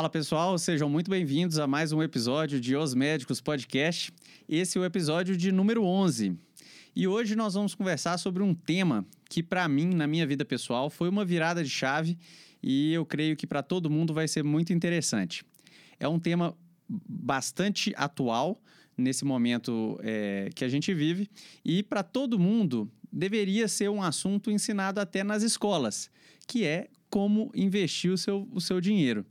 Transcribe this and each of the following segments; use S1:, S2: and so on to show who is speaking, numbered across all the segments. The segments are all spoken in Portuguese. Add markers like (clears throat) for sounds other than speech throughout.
S1: Fala pessoal, sejam muito bem-vindos a mais um episódio de Os Médicos Podcast. Esse é o episódio de número 11. E hoje nós vamos conversar sobre um tema que, para mim, na minha vida pessoal, foi uma virada de chave e eu creio que para todo mundo vai ser muito interessante. É um tema bastante atual nesse momento é, que a gente vive e para todo mundo deveria ser um assunto ensinado até nas escolas, que é como investir o seu, o seu dinheiro.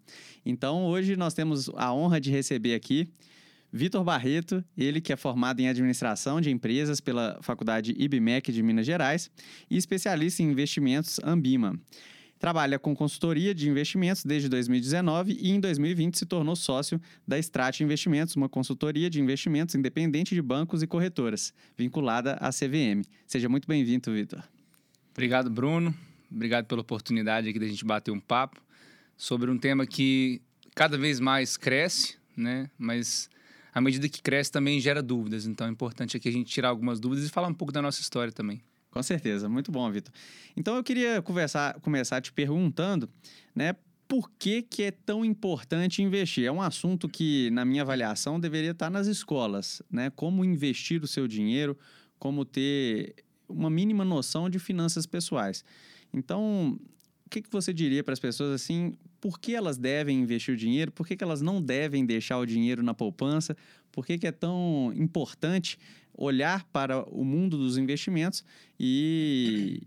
S1: Então, hoje nós temos a honra de receber aqui Vitor Barreto, ele que é formado em administração de empresas pela Faculdade IBMEC de Minas Gerais e especialista em investimentos Ambima. Trabalha com consultoria de investimentos desde 2019 e em 2020 se tornou sócio da Strat Investimentos, uma consultoria de investimentos independente de bancos e corretoras, vinculada à CVM. Seja muito bem-vindo, Vitor.
S2: Obrigado, Bruno. Obrigado pela oportunidade aqui da gente bater um papo sobre um tema que cada vez mais cresce, né? Mas à medida que cresce também gera dúvidas. Então é importante aqui a gente tirar algumas dúvidas e falar um pouco da nossa história também.
S1: Com certeza, muito bom, Vitor. Então eu queria conversar, começar te perguntando, né? Por que, que é tão importante investir? É um assunto que, na minha avaliação, deveria estar nas escolas, né? Como investir o seu dinheiro, como ter uma mínima noção de finanças pessoais. Então, o que, que você diria para as pessoas assim? Por que elas devem investir o dinheiro? Por que, que elas não devem deixar o dinheiro na poupança? Por que, que é tão importante olhar para o mundo dos investimentos e,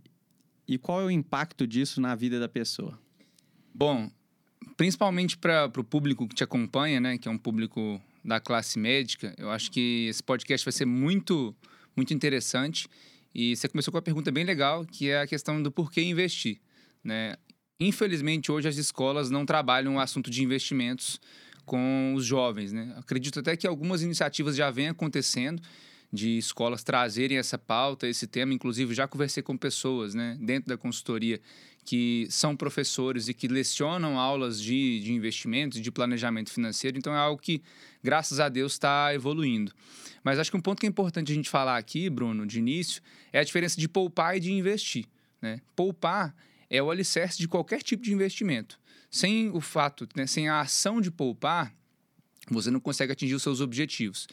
S1: e qual é o impacto disso na vida da pessoa?
S2: Bom, principalmente para o público que te acompanha, né, que é um público da classe médica, eu acho que esse podcast vai ser muito, muito interessante e você começou com uma pergunta bem legal, que é a questão do porquê investir. Né? Infelizmente, hoje as escolas não trabalham o assunto de investimentos com os jovens. Né? Acredito até que algumas iniciativas já vêm acontecendo de escolas trazerem essa pauta, esse tema. Inclusive, já conversei com pessoas né, dentro da consultoria que são professores e que lecionam aulas de, de investimentos, de planejamento financeiro. Então, é algo que, graças a Deus, está evoluindo. Mas acho que um ponto que é importante a gente falar aqui, Bruno, de início, é a diferença de poupar e de investir. Né? Poupar é o alicerce de qualquer tipo de investimento. Sem o fato, né, sem a ação de poupar, você não consegue atingir os seus objetivos.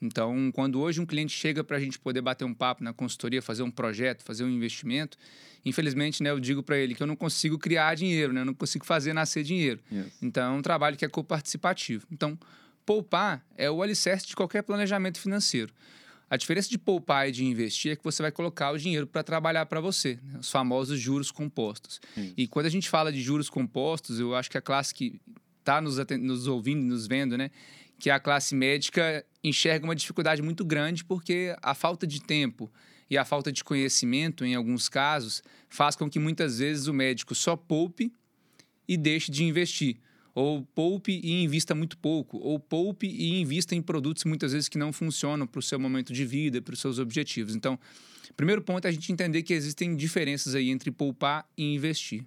S2: Então, quando hoje um cliente chega para a gente poder bater um papo na consultoria, fazer um projeto, fazer um investimento, infelizmente, né, eu digo para ele que eu não consigo criar dinheiro, né, eu não consigo fazer nascer dinheiro. Yes. Então, é um trabalho que é coparticipativo. Então, poupar é o alicerce de qualquer planejamento financeiro. A diferença de poupar e de investir é que você vai colocar o dinheiro para trabalhar para você, né? os famosos juros compostos. Isso. E quando a gente fala de juros compostos, eu acho que a classe que está nos, nos ouvindo, nos vendo, né, que a classe médica enxerga uma dificuldade muito grande porque a falta de tempo e a falta de conhecimento, em alguns casos, faz com que muitas vezes o médico só poupe e deixe de investir. Ou poupe e invista muito pouco. Ou poupe e invista em produtos muitas vezes que não funcionam para o seu momento de vida, para os seus objetivos. Então, primeiro ponto é a gente entender que existem diferenças aí entre poupar e investir.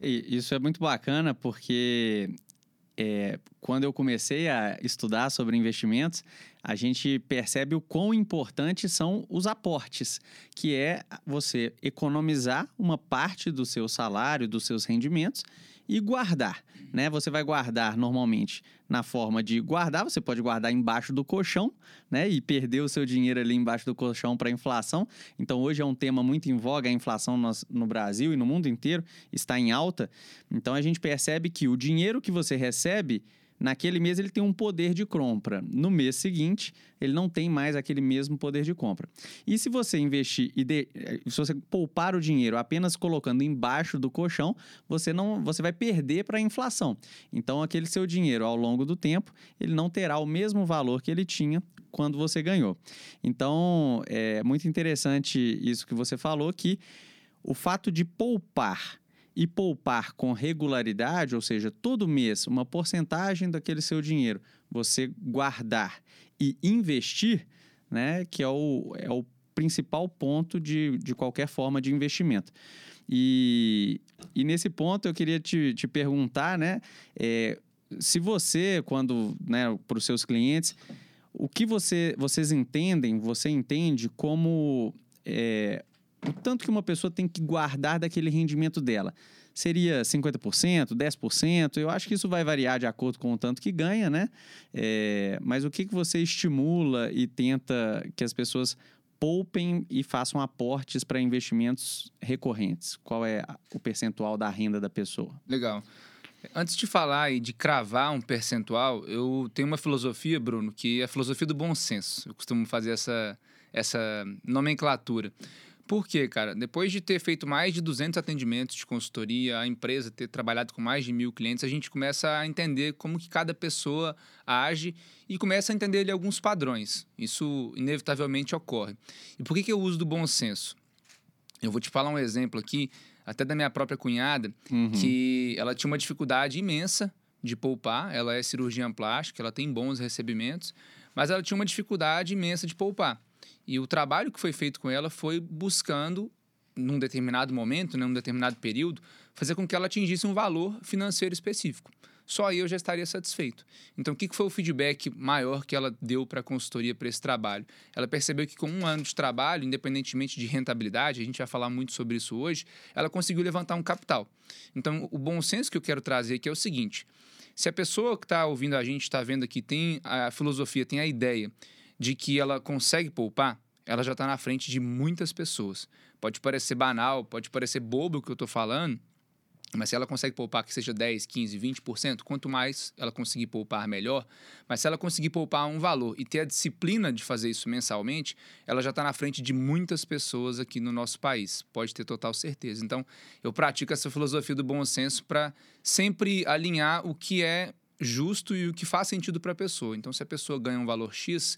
S1: Isso é muito bacana porque é, quando eu comecei a estudar sobre investimentos, a gente percebe o quão importantes são os aportes, que é você economizar uma parte do seu salário, dos seus rendimentos e guardar, né? Você vai guardar normalmente na forma de guardar, você pode guardar embaixo do colchão, né? E perder o seu dinheiro ali embaixo do colchão para inflação. Então hoje é um tema muito em voga, a inflação no, no Brasil e no mundo inteiro está em alta. Então a gente percebe que o dinheiro que você recebe naquele mês ele tem um poder de compra. No mês seguinte, ele não tem mais aquele mesmo poder de compra. E se você investir e de, eh, se você poupar o dinheiro apenas colocando embaixo do colchão, você não você vai perder para a inflação. Então aquele seu dinheiro ao longo do tempo, ele não terá o mesmo valor que ele tinha quando você ganhou. Então, é muito interessante isso que você falou que o fato de poupar e poupar com regularidade, ou seja, todo mês uma porcentagem daquele seu dinheiro você guardar e investir, né, que é o, é o principal ponto de, de qualquer forma de investimento. E, e nesse ponto eu queria te, te perguntar, né, é, se você, quando, né, para os seus clientes, o que você, vocês entendem, você entende como é, o tanto que uma pessoa tem que guardar daquele rendimento dela. seria 50%, 10%? Eu acho que isso vai variar de acordo com o tanto que ganha, né? É, mas o que, que você estimula e tenta que as pessoas poupem e façam aportes para investimentos recorrentes? Qual é o percentual da renda da pessoa?
S2: Legal. Antes de falar e de cravar um percentual, eu tenho uma filosofia, Bruno, que é a filosofia do bom senso. Eu costumo fazer essa, essa nomenclatura. Por quê, cara? Depois de ter feito mais de 200 atendimentos de consultoria, a empresa ter trabalhado com mais de mil clientes, a gente começa a entender como que cada pessoa age e começa a entender ali, alguns padrões. Isso inevitavelmente ocorre. E por que, que eu uso do bom senso? Eu vou te falar um exemplo aqui até da minha própria cunhada, uhum. que ela tinha uma dificuldade imensa de poupar. Ela é cirurgiã plástica, ela tem bons recebimentos, mas ela tinha uma dificuldade imensa de poupar. E o trabalho que foi feito com ela foi buscando, num determinado momento, né, num determinado período, fazer com que ela atingisse um valor financeiro específico só aí eu já estaria satisfeito. Então, o que foi o feedback maior que ela deu para a consultoria para esse trabalho? Ela percebeu que com um ano de trabalho, independentemente de rentabilidade, a gente vai falar muito sobre isso hoje, ela conseguiu levantar um capital. Então, o bom senso que eu quero trazer aqui é o seguinte: se a pessoa que está ouvindo a gente, está vendo aqui, tem a filosofia, tem a ideia de que ela consegue poupar, ela já está na frente de muitas pessoas. Pode parecer banal, pode parecer bobo o que eu estou falando, mas se ela consegue poupar que seja 10, 15, 20%, quanto mais ela conseguir poupar, melhor. Mas se ela conseguir poupar um valor e ter a disciplina de fazer isso mensalmente, ela já está na frente de muitas pessoas aqui no nosso país. Pode ter total certeza. Então, eu pratico essa filosofia do bom senso para sempre alinhar o que é justo e o que faz sentido para a pessoa. Então, se a pessoa ganha um valor X,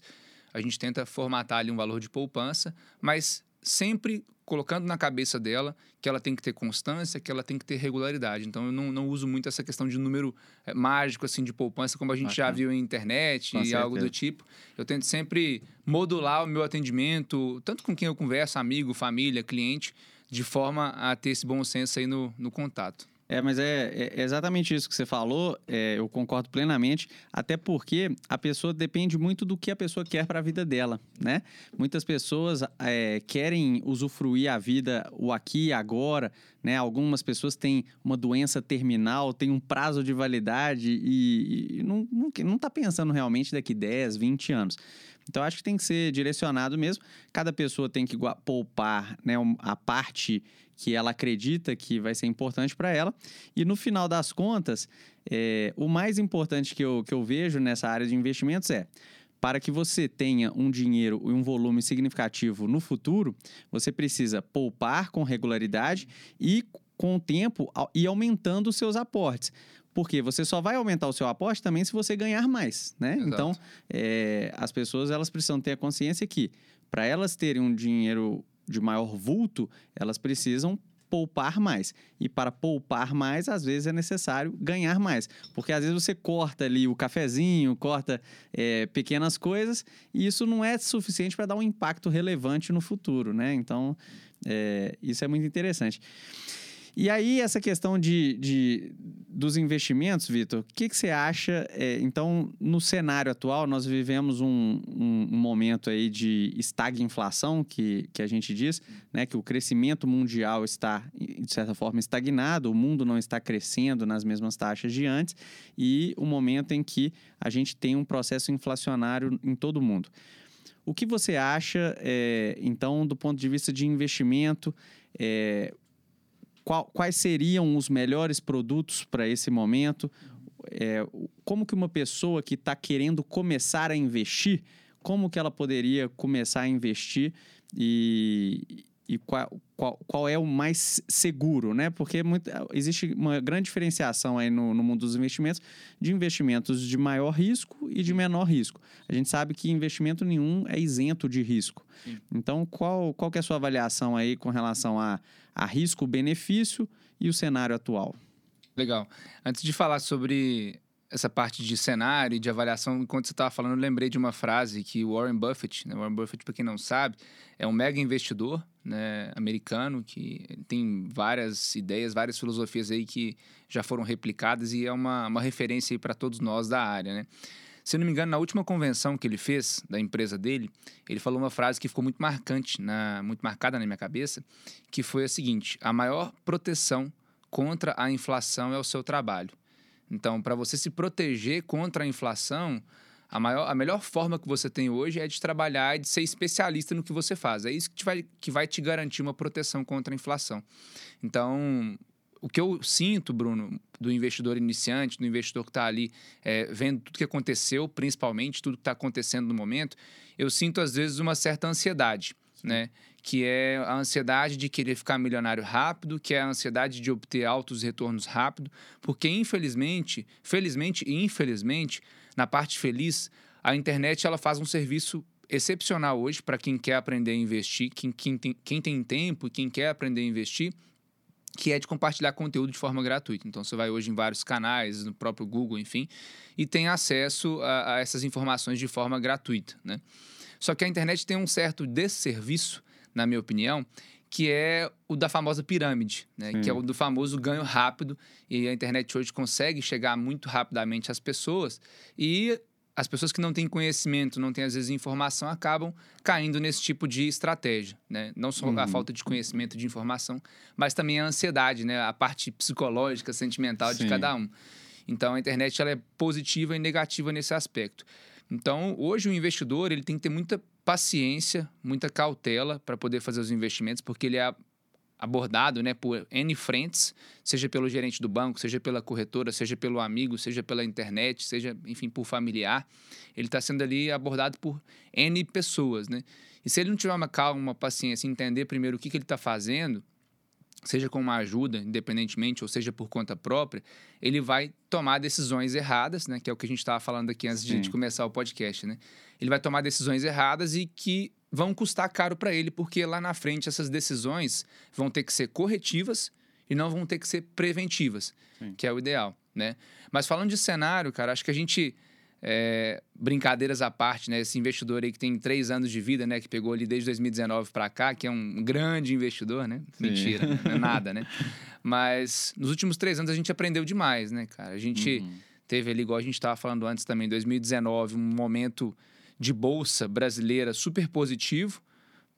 S2: a gente tenta formatar ali um valor de poupança, mas sempre colocando na cabeça dela que ela tem que ter constância, que ela tem que ter regularidade. Então, eu não, não uso muito essa questão de número é, mágico, assim, de poupança, como a gente já viu em internet com e certeza. algo do tipo. Eu tento sempre modular o meu atendimento, tanto com quem eu converso, amigo, família, cliente, de forma a ter esse bom senso aí no, no contato.
S1: É, mas é, é, exatamente isso que você falou, é, eu concordo plenamente, até porque a pessoa depende muito do que a pessoa quer para a vida dela, né? Muitas pessoas é, querem usufruir a vida o aqui e agora, né? Algumas pessoas têm uma doença terminal, têm um prazo de validade e, e não, não, não tá pensando realmente daqui 10, 20 anos. Então, acho que tem que ser direcionado mesmo. Cada pessoa tem que poupar né, a parte que ela acredita que vai ser importante para ela. E no final das contas, é, o mais importante que eu, que eu vejo nessa área de investimentos é para que você tenha um dinheiro e um volume significativo no futuro, você precisa poupar com regularidade e com o tempo e aumentando os seus aportes. Porque você só vai aumentar o seu aporte também se você ganhar mais, né? Exato. Então, é, as pessoas elas precisam ter a consciência que para elas terem um dinheiro de maior vulto, elas precisam poupar mais. E para poupar mais, às vezes é necessário ganhar mais. Porque às vezes você corta ali o cafezinho, corta é, pequenas coisas, e isso não é suficiente para dar um impacto relevante no futuro, né? Então, é, isso é muito interessante. E aí, essa questão de, de dos investimentos, Vitor, o que, que você acha? É, então, no cenário atual, nós vivemos um, um, um, momento aí de estagflação, que, que a gente diz, né, que o crescimento mundial está, de certa forma, estagnado, o mundo não está crescendo nas mesmas taxas de antes, e o momento em que a gente tem um processo inflacionário em todo o mundo. O que você acha, é, então, do ponto de vista de investimento? É, qual, quais seriam os melhores produtos para esse momento? É, como que uma pessoa que está querendo começar a investir, como que ela poderia começar a investir e, e qual, qual, qual, é o mais seguro, né? Porque muito, existe uma grande diferenciação aí no, no, mundo dos investimentos de investimentos de maior risco e de menor risco. A gente sabe que investimento nenhum é isento de risco. Sim. Então, qual, qual que é a sua avaliação aí com relação a, a risco-benefício e o cenário atual?
S2: Legal. Antes de falar sobre essa parte de cenário e de avaliação, enquanto você estava falando, eu lembrei de uma frase que Warren Buffett, né? Warren Buffett, para quem não sabe, é um mega investidor né, americano que tem várias ideias, várias filosofias aí que já foram replicadas e é uma, uma referência para todos nós da área, né? Se não me engano, na última convenção que ele fez da empresa dele, ele falou uma frase que ficou muito marcante, na, muito marcada na minha cabeça, que foi a seguinte: a maior proteção contra a inflação é o seu trabalho. Então, para você se proteger contra a inflação, a, maior, a melhor forma que você tem hoje é de trabalhar e de ser especialista no que você faz. É isso que, te vai, que vai te garantir uma proteção contra a inflação. Então, o que eu sinto, Bruno, do investidor iniciante, do investidor que está ali é, vendo tudo que aconteceu, principalmente tudo que está acontecendo no momento, eu sinto às vezes uma certa ansiedade, né? Que é a ansiedade de querer ficar milionário rápido, que é a ansiedade de obter altos retornos rápido, porque infelizmente, felizmente e infelizmente, na parte feliz, a internet ela faz um serviço excepcional hoje para quem quer aprender a investir, quem, quem, tem, quem tem tempo quem quer aprender a investir, que é de compartilhar conteúdo de forma gratuita. Então, você vai hoje em vários canais, no próprio Google, enfim, e tem acesso a, a essas informações de forma gratuita, né? Só que a internet tem um certo desserviço, na minha opinião, que é o da famosa pirâmide, né? que é o do famoso ganho rápido. E a internet hoje consegue chegar muito rapidamente às pessoas e as pessoas que não têm conhecimento, não têm às vezes informação, acabam caindo nesse tipo de estratégia, né? Não só uhum. a falta de conhecimento, de informação, mas também a ansiedade, né? A parte psicológica, sentimental Sim. de cada um. Então a internet ela é positiva e negativa nesse aspecto. Então hoje o investidor ele tem que ter muita paciência, muita cautela para poder fazer os investimentos, porque ele é abordado né, por N frentes, seja pelo gerente do banco, seja pela corretora, seja pelo amigo, seja pela internet, seja, enfim, por familiar. Ele está sendo ali abordado por N pessoas, né? E se ele não tiver uma calma, uma paciência, entender primeiro o que, que ele está fazendo, seja com uma ajuda, independentemente, ou seja por conta própria, ele vai tomar decisões erradas, né? Que é o que a gente estava falando aqui antes de, de começar o podcast, né? Ele vai tomar decisões erradas e que vão custar caro para ele, porque lá na frente essas decisões vão ter que ser corretivas e não vão ter que ser preventivas, Sim. que é o ideal, né? Mas falando de cenário, cara, acho que a gente é, brincadeiras à parte, né? Esse investidor aí que tem três anos de vida, né? Que pegou ali desde 2019 para cá, que é um grande investidor, né? Sim. Mentira, (laughs) não é nada, né? Mas nos últimos três anos a gente aprendeu demais, né, cara? A gente uhum. teve ali, igual a gente estava falando antes também, 2019, um momento de bolsa brasileira super positivo,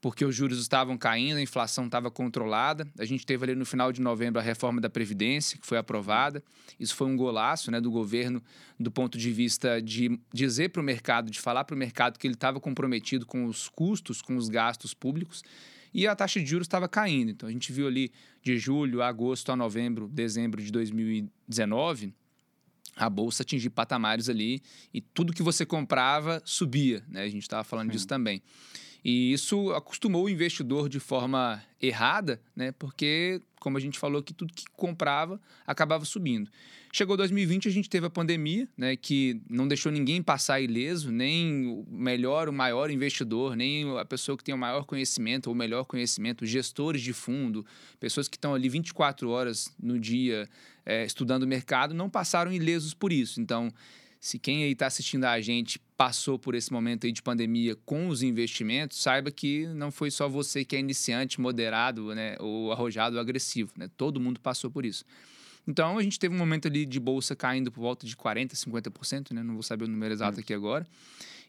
S2: porque os juros estavam caindo, a inflação estava controlada. A gente teve ali no final de novembro a reforma da Previdência, que foi aprovada. Isso foi um golaço né, do governo, do ponto de vista de dizer para o mercado, de falar para o mercado que ele estava comprometido com os custos, com os gastos públicos. E a taxa de juros estava caindo. Então a gente viu ali de julho, agosto a novembro, dezembro de 2019 a bolsa atingir patamares ali e tudo que você comprava subia, né? A gente estava falando disso também. E isso acostumou o investidor de forma errada, né? Porque, como a gente falou, que tudo que comprava acabava subindo. Chegou 2020, a gente teve a pandemia, né? Que não deixou ninguém passar ileso, nem o melhor, o maior investidor, nem a pessoa que tem o maior conhecimento ou o melhor conhecimento, gestores de fundo, pessoas que estão ali 24 horas no dia é, estudando o mercado, não passaram ilesos por isso. Então, se quem aí está assistindo a gente passou por esse momento aí de pandemia com os investimentos, saiba que não foi só você que é iniciante, moderado, né, ou arrojado ou agressivo, né? Todo mundo passou por isso. Então, a gente teve um momento ali de bolsa caindo por volta de 40%, 50%, né? Não vou saber o número exato aqui agora.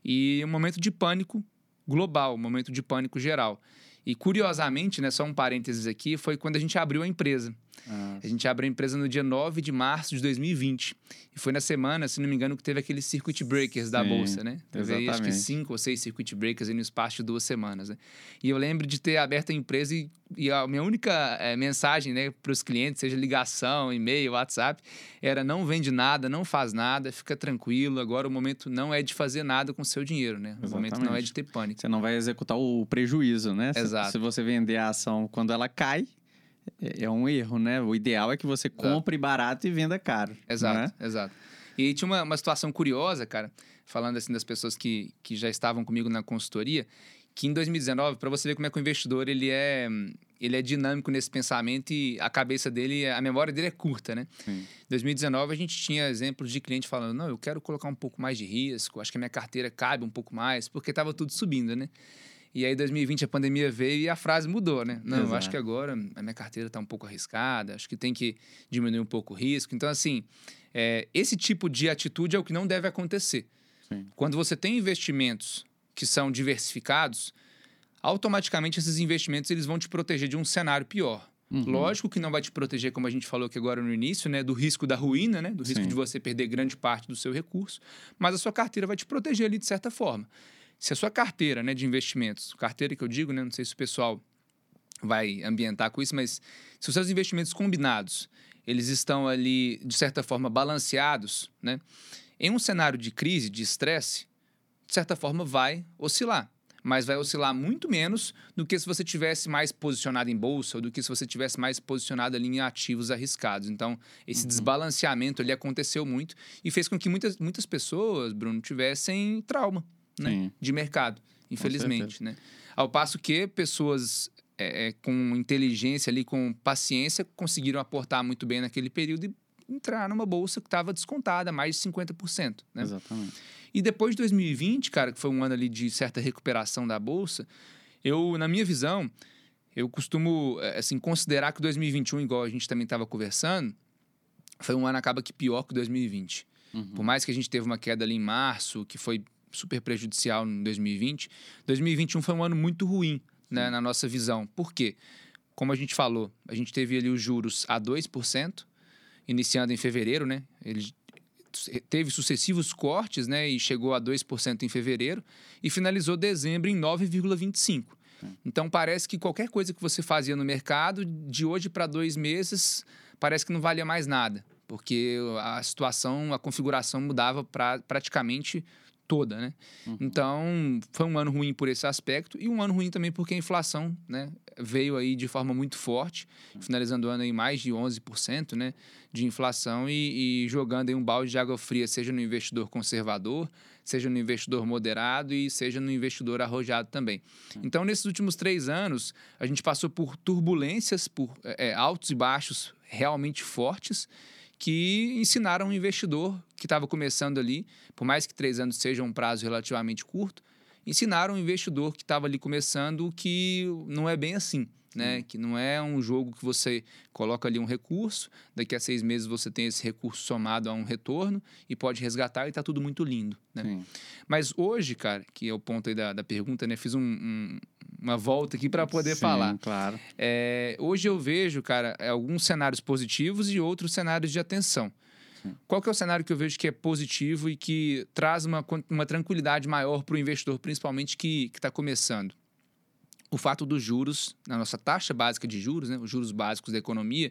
S2: E um momento de pânico global, um momento de pânico geral. E curiosamente, né, só um parênteses aqui, foi quando a gente abriu a empresa. Ah. A gente abriu a empresa no dia 9 de março de 2020. E foi na semana, se não me engano, que teve aqueles circuit breakers Sim, da Bolsa, né? Teve aí, acho que cinco ou seis circuit breakers no espaço de duas semanas, né? E eu lembro de ter aberto a empresa e, e a minha única é, mensagem né, para os clientes, seja ligação, e-mail, WhatsApp, era não vende nada, não faz nada, fica tranquilo. Agora o momento não é de fazer nada com o seu dinheiro, né? Exatamente. O momento não é de ter pânico.
S1: Você não vai executar o prejuízo, né?
S2: Exato.
S1: Se, se você vender a ação quando ela cai, é, é um erro, né? O ideal é que você compre barato e venda caro.
S2: Exato, né? exato. E tinha uma, uma situação curiosa, cara, falando assim das pessoas que, que já estavam comigo na consultoria, que em 2019, para você ver como é que o investidor ele é, ele é dinâmico nesse pensamento e a cabeça dele, a memória dele é curta, né? Em 2019 a gente tinha exemplos de cliente falando, não, eu quero colocar um pouco mais de risco, acho que a minha carteira cabe um pouco mais, porque estava tudo subindo, né? E aí, 2020, a pandemia veio e a frase mudou, né? Não, Exato. eu acho que agora a minha carteira está um pouco arriscada, acho que tem que diminuir um pouco o risco. Então, assim, é, esse tipo de atitude é o que não deve acontecer. Sim. Quando você tem investimentos que são diversificados, automaticamente esses investimentos eles vão te proteger de um cenário pior. Uhum. Lógico que não vai te proteger, como a gente falou aqui agora no início, né? Do risco da ruína, né? Do risco Sim. de você perder grande parte do seu recurso. Mas a sua carteira vai te proteger ali de certa forma. Se a sua carteira né, de investimentos, carteira que eu digo, né? Não sei se o pessoal vai ambientar com isso, mas se os seus investimentos combinados, eles estão ali, de certa forma, balanceados, né? Em um cenário de crise, de estresse, de certa forma vai oscilar mas vai oscilar muito menos do que se você tivesse mais posicionado em bolsa ou do que se você tivesse mais posicionado ali em ativos arriscados. Então, esse uhum. desbalanceamento ali aconteceu muito e fez com que muitas, muitas pessoas, Bruno, tivessem trauma né, de mercado, infelizmente. Né? Ao passo que pessoas é, é, com inteligência ali, com paciência, conseguiram aportar muito bem naquele período e entrar numa bolsa que estava descontada, mais de 50%. Né?
S1: Exatamente.
S2: E depois de 2020, cara, que foi um ano ali de certa recuperação da bolsa, eu, na minha visão, eu costumo eh, assim considerar que 2021, igual a gente também estava conversando, foi um ano acaba que pior que 2020. Uhum. Por mais que a gente teve uma queda ali em março, que foi super prejudicial em 2020, 2021 foi um ano muito ruim, né, na nossa visão. Por quê? Como a gente falou, a gente teve ali os juros a 2%, iniciando em fevereiro, né? Ele teve sucessivos cortes, né, e chegou a 2% em fevereiro e finalizou dezembro em 9,25%. Então parece que qualquer coisa que você fazia no mercado, de hoje para dois meses, parece que não valia mais nada, porque a situação, a configuração mudava pra, praticamente toda, né? Uhum. Então, foi um ano ruim por esse aspecto e um ano ruim também porque a inflação, né, veio aí de forma muito forte, uhum. finalizando o ano em mais de 11%, né, de inflação e, e, jogando aí um balde de água fria, seja no investidor conservador, seja no investidor moderado e seja no investidor arrojado também. Uhum. Então, nesses últimos três anos, a gente passou por turbulências, por é, altos e baixos realmente fortes, que ensinaram o investidor que estava começando ali, por mais que três anos seja um prazo relativamente curto, ensinaram o investidor que estava ali começando que não é bem assim. Né? Que não é um jogo que você coloca ali um recurso, daqui a seis meses você tem esse recurso somado a um retorno e pode resgatar e está tudo muito lindo. Né? Mas hoje, cara, que é o ponto aí da, da pergunta, né? Fiz um, um, uma volta aqui para poder
S1: Sim,
S2: falar.
S1: claro.
S2: É, hoje eu vejo, cara, alguns cenários positivos e outros cenários de atenção. Sim. Qual que é o cenário que eu vejo que é positivo e que traz uma, uma tranquilidade maior para o investidor, principalmente que está começando? O fato dos juros, na nossa taxa básica de juros, né, os juros básicos da economia,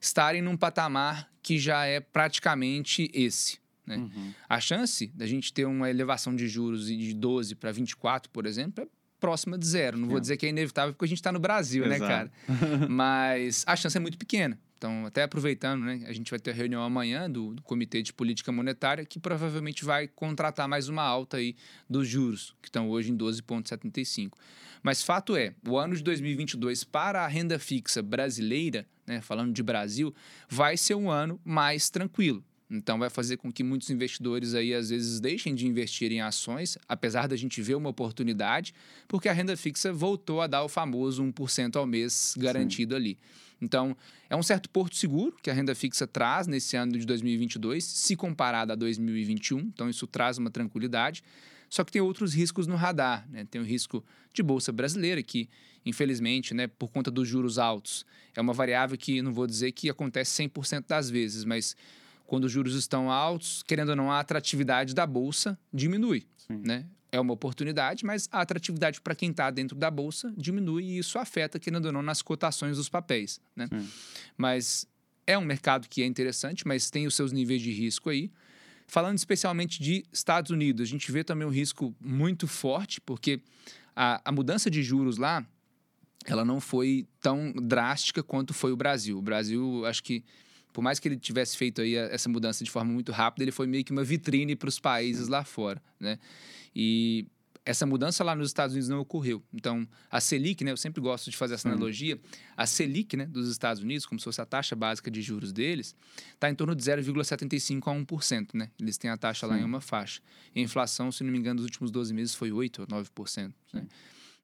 S2: estarem num patamar que já é praticamente esse. Né? Uhum. A chance da gente ter uma elevação de juros de 12 para 24, por exemplo, é próxima de zero. Não vou dizer que é inevitável porque a gente está no Brasil, né, Exato. né, cara? (laughs) Mas a chance é muito pequena. Então, até aproveitando, né, a gente vai ter reunião amanhã do, do, Comitê de Política Monetária, que provavelmente vai contratar mais uma alta aí dos juros, que estão hoje em 12,75. Mas fato é, o ano de 2022 para a renda fixa brasileira, né, falando de Brasil, vai ser um ano mais tranquilo. Então vai fazer com que muitos investidores aí às vezes deixem de investir em ações, apesar da gente ver uma oportunidade, porque a renda fixa voltou a dar o famoso 1% ao mês garantido Sim. ali. Então, é um certo porto seguro que a renda fixa traz nesse ano de 2022, se comparado a 2021. Então, isso traz uma tranquilidade. Só que tem outros riscos no radar. Né? Tem o risco de bolsa brasileira, que, infelizmente, né, por conta dos juros altos, é uma variável que não vou dizer que acontece 100% das vezes, mas quando os juros estão altos, querendo ou não, a atratividade da bolsa diminui. Né? É uma oportunidade, mas a atratividade para quem está dentro da bolsa diminui e isso afeta, querendo ou não, nas cotações dos papéis. Né? Mas é um mercado que é interessante, mas tem os seus níveis de risco aí. Falando especialmente de Estados Unidos, a gente vê também um risco muito forte, porque a, a mudança de juros lá, ela não foi tão drástica quanto foi o Brasil. O Brasil, acho que por mais que ele tivesse feito aí essa mudança de forma muito rápida, ele foi meio que uma vitrine para os países lá fora, né? E essa mudança lá nos Estados Unidos não ocorreu. Então, a Selic, né, eu sempre gosto de fazer essa analogia, a Selic, né, dos Estados Unidos, como se fosse a taxa básica de juros deles, está em torno de 0,75 a 1%, né? Eles têm a taxa Sim. lá em uma faixa. E a inflação, se não me engano, nos últimos 12 meses foi 8 ou 9%, né?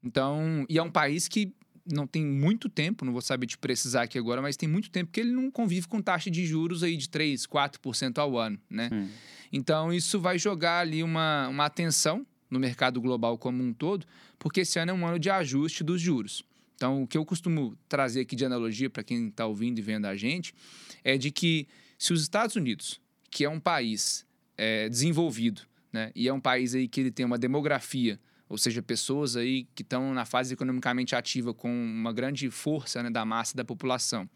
S2: Então, e é um país que não tem muito tempo, não vou saber te precisar aqui agora, mas tem muito tempo que ele não convive com taxa de juros aí de 3, 4% ao ano, né? Hum. Então, isso vai jogar ali uma, uma atenção no mercado global como um todo, porque esse ano é um ano de ajuste dos juros. Então, o que eu costumo trazer aqui de analogia para quem está ouvindo e vendo a gente é de que se os Estados Unidos, que é um país é, desenvolvido, né, e é um país aí que ele tem uma demografia, ou seja, pessoas aí que estão na fase economicamente ativa com uma grande força né, da massa da população,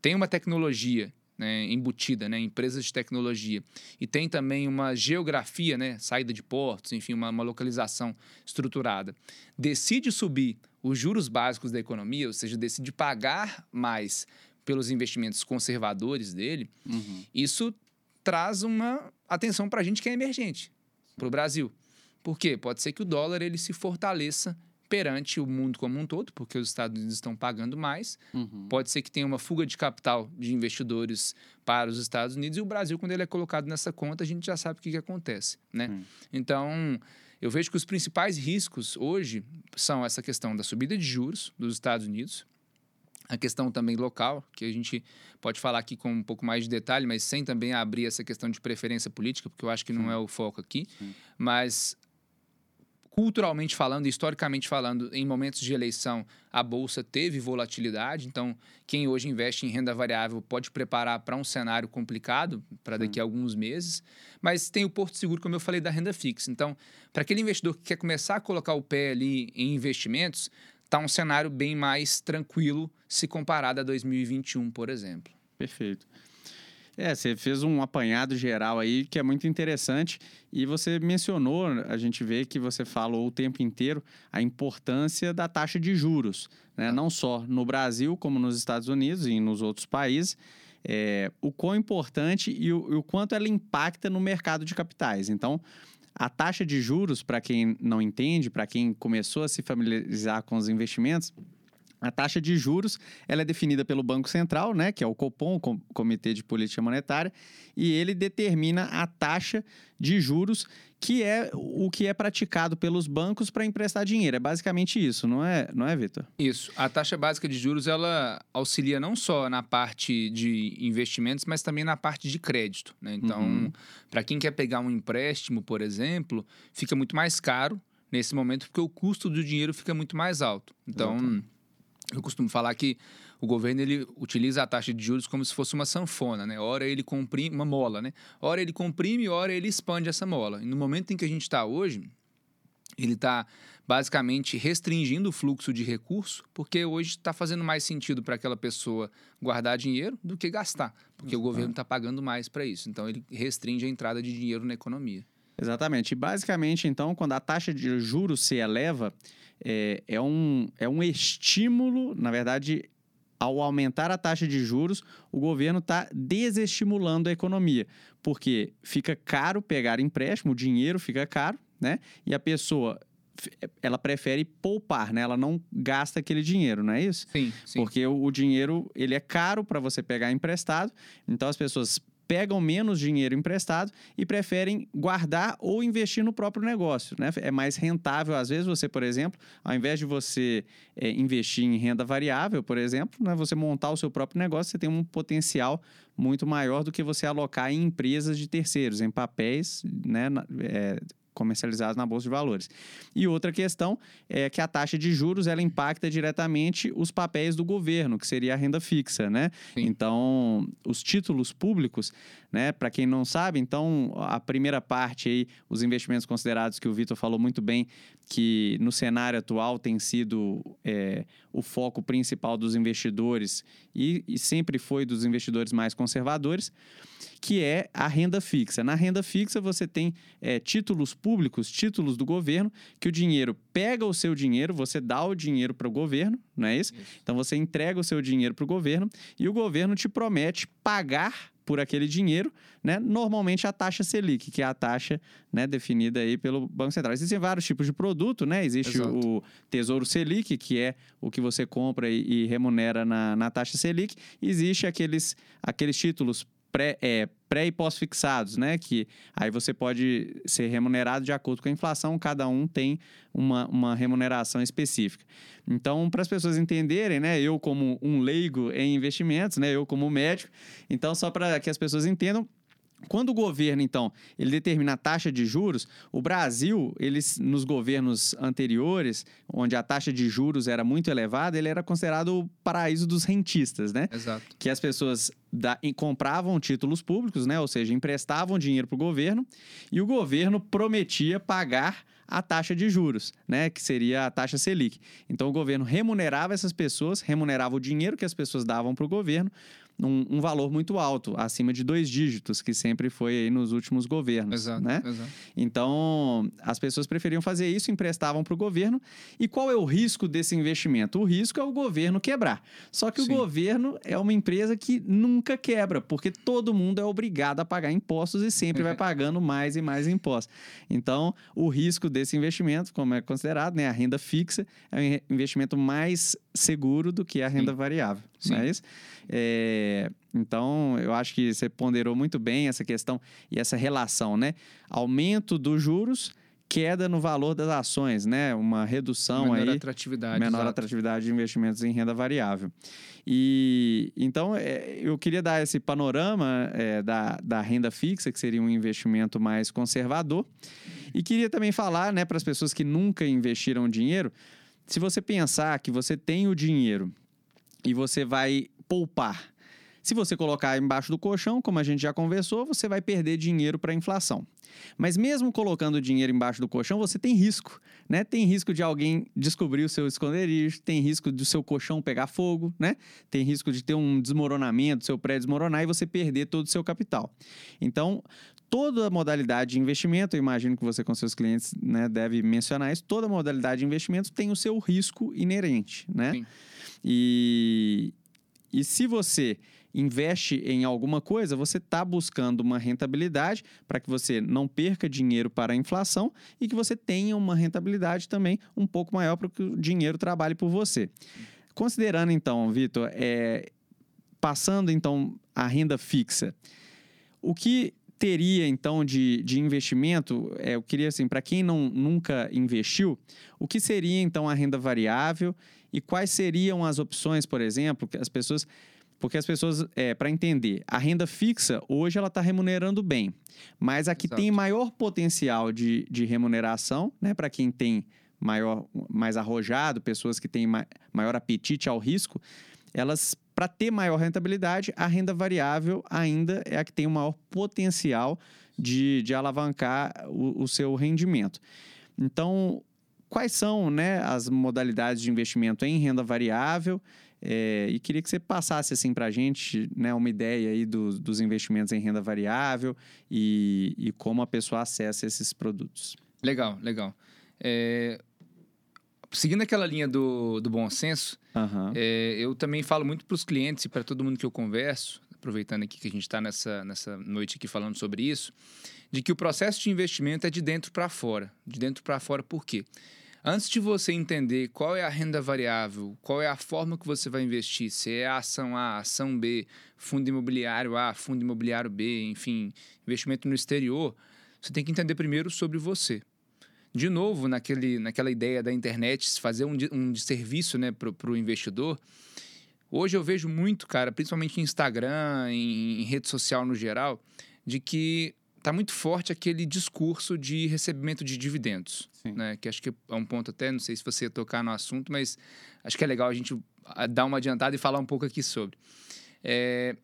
S2: tem uma tecnologia né, embutida, né, empresas de tecnologia, e tem também uma geografia, né, saída de portos, enfim, uma, uma localização estruturada, decide subir os juros básicos da economia, ou seja, decide pagar mais pelos investimentos conservadores dele, uhum. isso traz uma atenção para a gente que é emergente, para o Brasil. Por quê? Pode ser que o dólar ele se fortaleça perante o mundo como um todo, porque os Estados Unidos estão pagando mais. Uhum. Pode ser que tenha uma fuga de capital de investidores para os Estados Unidos e o Brasil, quando ele é colocado nessa conta, a gente já sabe o que, que acontece, né? Uhum. Então, eu vejo que os principais riscos hoje são essa questão da subida de juros dos Estados Unidos, a questão também local, que a gente pode falar aqui com um pouco mais de detalhe, mas sem também abrir essa questão de preferência política, porque eu acho que não é o foco aqui. Sim. Mas culturalmente falando, historicamente falando, em momentos de eleição, a bolsa teve volatilidade. Então, quem hoje investe em renda variável pode preparar para um cenário complicado para daqui a alguns meses. Mas tem o porto seguro, como eu falei, da renda fixa. Então, para aquele investidor que quer começar a colocar o pé ali em investimentos, está um cenário bem mais tranquilo se comparado a 2021, por exemplo.
S1: Perfeito. É, você fez um apanhado geral aí que é muito interessante e você mencionou, a gente vê que você falou o tempo inteiro a importância da taxa de juros, né? não só no Brasil como nos Estados Unidos e nos outros países, é, o quão importante e o, e o quanto ela impacta no mercado de capitais. Então, a taxa de juros, para quem não entende, para quem começou a se familiarizar com os investimentos, a taxa de juros ela é definida pelo Banco Central, né, que é o Copom, o Comitê de Política Monetária, e ele determina a taxa de juros que é o que é praticado pelos bancos para emprestar dinheiro. É basicamente isso, não é, não é, Vitor?
S2: Isso. A taxa básica de juros ela auxilia não só na parte de investimentos, mas também na parte de crédito. Né? Então, uhum. para quem quer pegar um empréstimo, por exemplo, fica muito mais caro nesse momento porque o custo do dinheiro fica muito mais alto. Então Exatamente eu costumo falar que o governo ele utiliza a taxa de juros como se fosse uma sanfona, né? Ora ele comprime uma mola, né? Ora ele comprime, ora ele expande essa mola. E no momento em que a gente está hoje, ele está basicamente restringindo o fluxo de recurso, porque hoje está fazendo mais sentido para aquela pessoa guardar dinheiro do que gastar, porque o governo está pagando mais para isso. Então ele restringe a entrada de dinheiro na economia.
S1: Exatamente. E basicamente, então, quando a taxa de juros se eleva, é, é, um, é um estímulo, na verdade, ao aumentar a taxa de juros, o governo está desestimulando a economia, porque fica caro pegar empréstimo, o dinheiro fica caro, né? E a pessoa ela prefere poupar, né? Ela não gasta aquele dinheiro, não é isso?
S2: Sim, sim.
S1: Porque o, o dinheiro ele é caro para você pegar emprestado, então as pessoas pegam menos dinheiro emprestado e preferem guardar ou investir no próprio negócio. Né? É mais rentável, às vezes, você, por exemplo, ao invés de você é, investir em renda variável, por exemplo, né, você montar o seu próprio negócio, você tem um potencial muito maior do que você alocar em empresas de terceiros, em papéis, né, é, comercializados na bolsa de valores. E outra questão é que a taxa de juros ela impacta diretamente os papéis do governo, que seria a renda fixa, né? Sim. Então, os títulos públicos, né, para quem não sabe, então a primeira parte aí, os investimentos considerados que o Vitor falou muito bem, que no cenário atual tem sido é, o foco principal dos investidores e, e sempre foi dos investidores mais conservadores que é a renda fixa. Na renda fixa, você tem é, títulos públicos, títulos do governo, que o dinheiro pega o seu dinheiro, você dá o dinheiro para o governo, não é isso? isso? Então você entrega o seu dinheiro para o governo e o governo te promete pagar por aquele dinheiro, né? Normalmente a taxa Selic, que é a taxa né, definida aí pelo Banco Central. Existem vários tipos de produto, né? Existe Exato. o Tesouro Selic, que é o que você compra e, e remunera na, na taxa Selic. Existe aqueles, aqueles títulos pré, é, pré e pós-fixados, né? Que aí você pode ser remunerado de acordo com a inflação, cada um tem uma, uma remuneração específica. Então, para as pessoas entenderem, né? Eu, como um leigo em investimentos, né? Eu, como médico, então, só para que as pessoas entendam, quando o governo, então, ele determina a taxa de juros, o Brasil, eles, nos governos anteriores, onde a taxa de juros era muito elevada, ele era considerado o paraíso dos rentistas, né?
S2: Exato.
S1: Que as pessoas da, compravam títulos públicos, né? Ou seja, emprestavam dinheiro para o governo e o governo prometia pagar a taxa de juros, né, que seria a taxa Selic. Então o governo remunerava essas pessoas, remunerava o dinheiro que as pessoas davam para o governo um, um, valor muito alto, acima de dois dígitos, que sempre foi aí nos últimos governos.
S2: Exato,
S1: né?
S2: exato.
S1: Então, as pessoas preferiam fazer isso, emprestavam para o governo. E qual é o risco desse investimento? O risco é o governo quebrar. Só que Sim. o governo é uma empresa que nunca quebra, porque todo mundo é obrigado a pagar impostos e sempre vai pagando mais e mais impostos. Então, o risco desse investimento, como é considerado, né, a renda fixa, é um investimento mais seguro do que a renda Sim. variável. Sim. Não é isso? É, então, eu acho que você ponderou muito bem essa questão e essa relação, né? Aumento dos juros, queda no valor das ações, né? Uma redução
S2: menor
S1: aí.
S2: Atratividade,
S1: menor
S2: exato.
S1: atratividade de investimentos em renda variável. E então é, eu queria dar esse panorama é, da, da renda fixa, que seria um investimento mais conservador. E queria também falar, né, para as pessoas que nunca investiram dinheiro, se você pensar que você tem o dinheiro e você vai poupar. Se você colocar embaixo do colchão, como a gente já conversou, você vai perder dinheiro para a inflação. Mas mesmo colocando dinheiro embaixo do colchão, você tem risco, né? Tem risco de alguém descobrir o seu esconderijo, tem risco do seu colchão pegar fogo, né? Tem risco de ter um desmoronamento, seu prédio desmoronar e você perder todo o seu capital. Então, toda modalidade de investimento, eu imagino que você com seus clientes né, deve mencionar isso, toda modalidade de investimento tem o seu risco inerente, né? Sim. E, e se você investe em alguma coisa, você está buscando uma rentabilidade para que você não perca dinheiro para a inflação e que você tenha uma rentabilidade também um pouco maior para que o dinheiro trabalhe por você. Considerando então, Vitor, é, passando então a renda fixa, o que teria então de, de investimento? É, eu queria assim, para quem não, nunca investiu, o que seria então a renda variável e quais seriam as opções, por exemplo, que as pessoas porque as pessoas, é, para entender, a renda fixa hoje ela está remunerando bem, mas a que Exato. tem maior potencial de, de remuneração, né, para quem tem maior, mais arrojado, pessoas que têm ma maior apetite ao risco, elas, para ter maior rentabilidade, a renda variável ainda é a que tem o maior potencial de, de alavancar o, o seu rendimento. Então, quais são né, as modalidades de investimento em renda variável? É, e queria que você passasse assim para a gente né, uma ideia aí do, dos investimentos em renda variável e, e, como a pessoa acessa esses produtos.
S2: Legal, legal. É, seguindo aquela linha do, do bom senso, uhum. é, eu também falo muito para os clientes e para todo mundo que eu converso, aproveitando aqui que a gente está nessa, nessa noite aqui falando sobre isso, de que o processo de investimento é de dentro para fora. De dentro para fora por quê? Antes de você entender qual é a renda variável, qual é a forma que você vai investir, se é ação A, ação B, fundo imobiliário A, fundo imobiliário B, enfim, investimento no exterior, você tem que entender primeiro sobre você. De novo, naquele, naquela ideia da internet, fazer um, um serviço né, para o investidor. Hoje eu vejo muito, cara, principalmente em Instagram, em, em rede social no geral, de que tá muito forte aquele discurso de recebimento de dividendos, Sim. né? Que acho que é um ponto até, não sei se você ia tocar no assunto, mas acho que é legal a gente ah, dar uma adiantada e falar um pouco aqui sobre. É,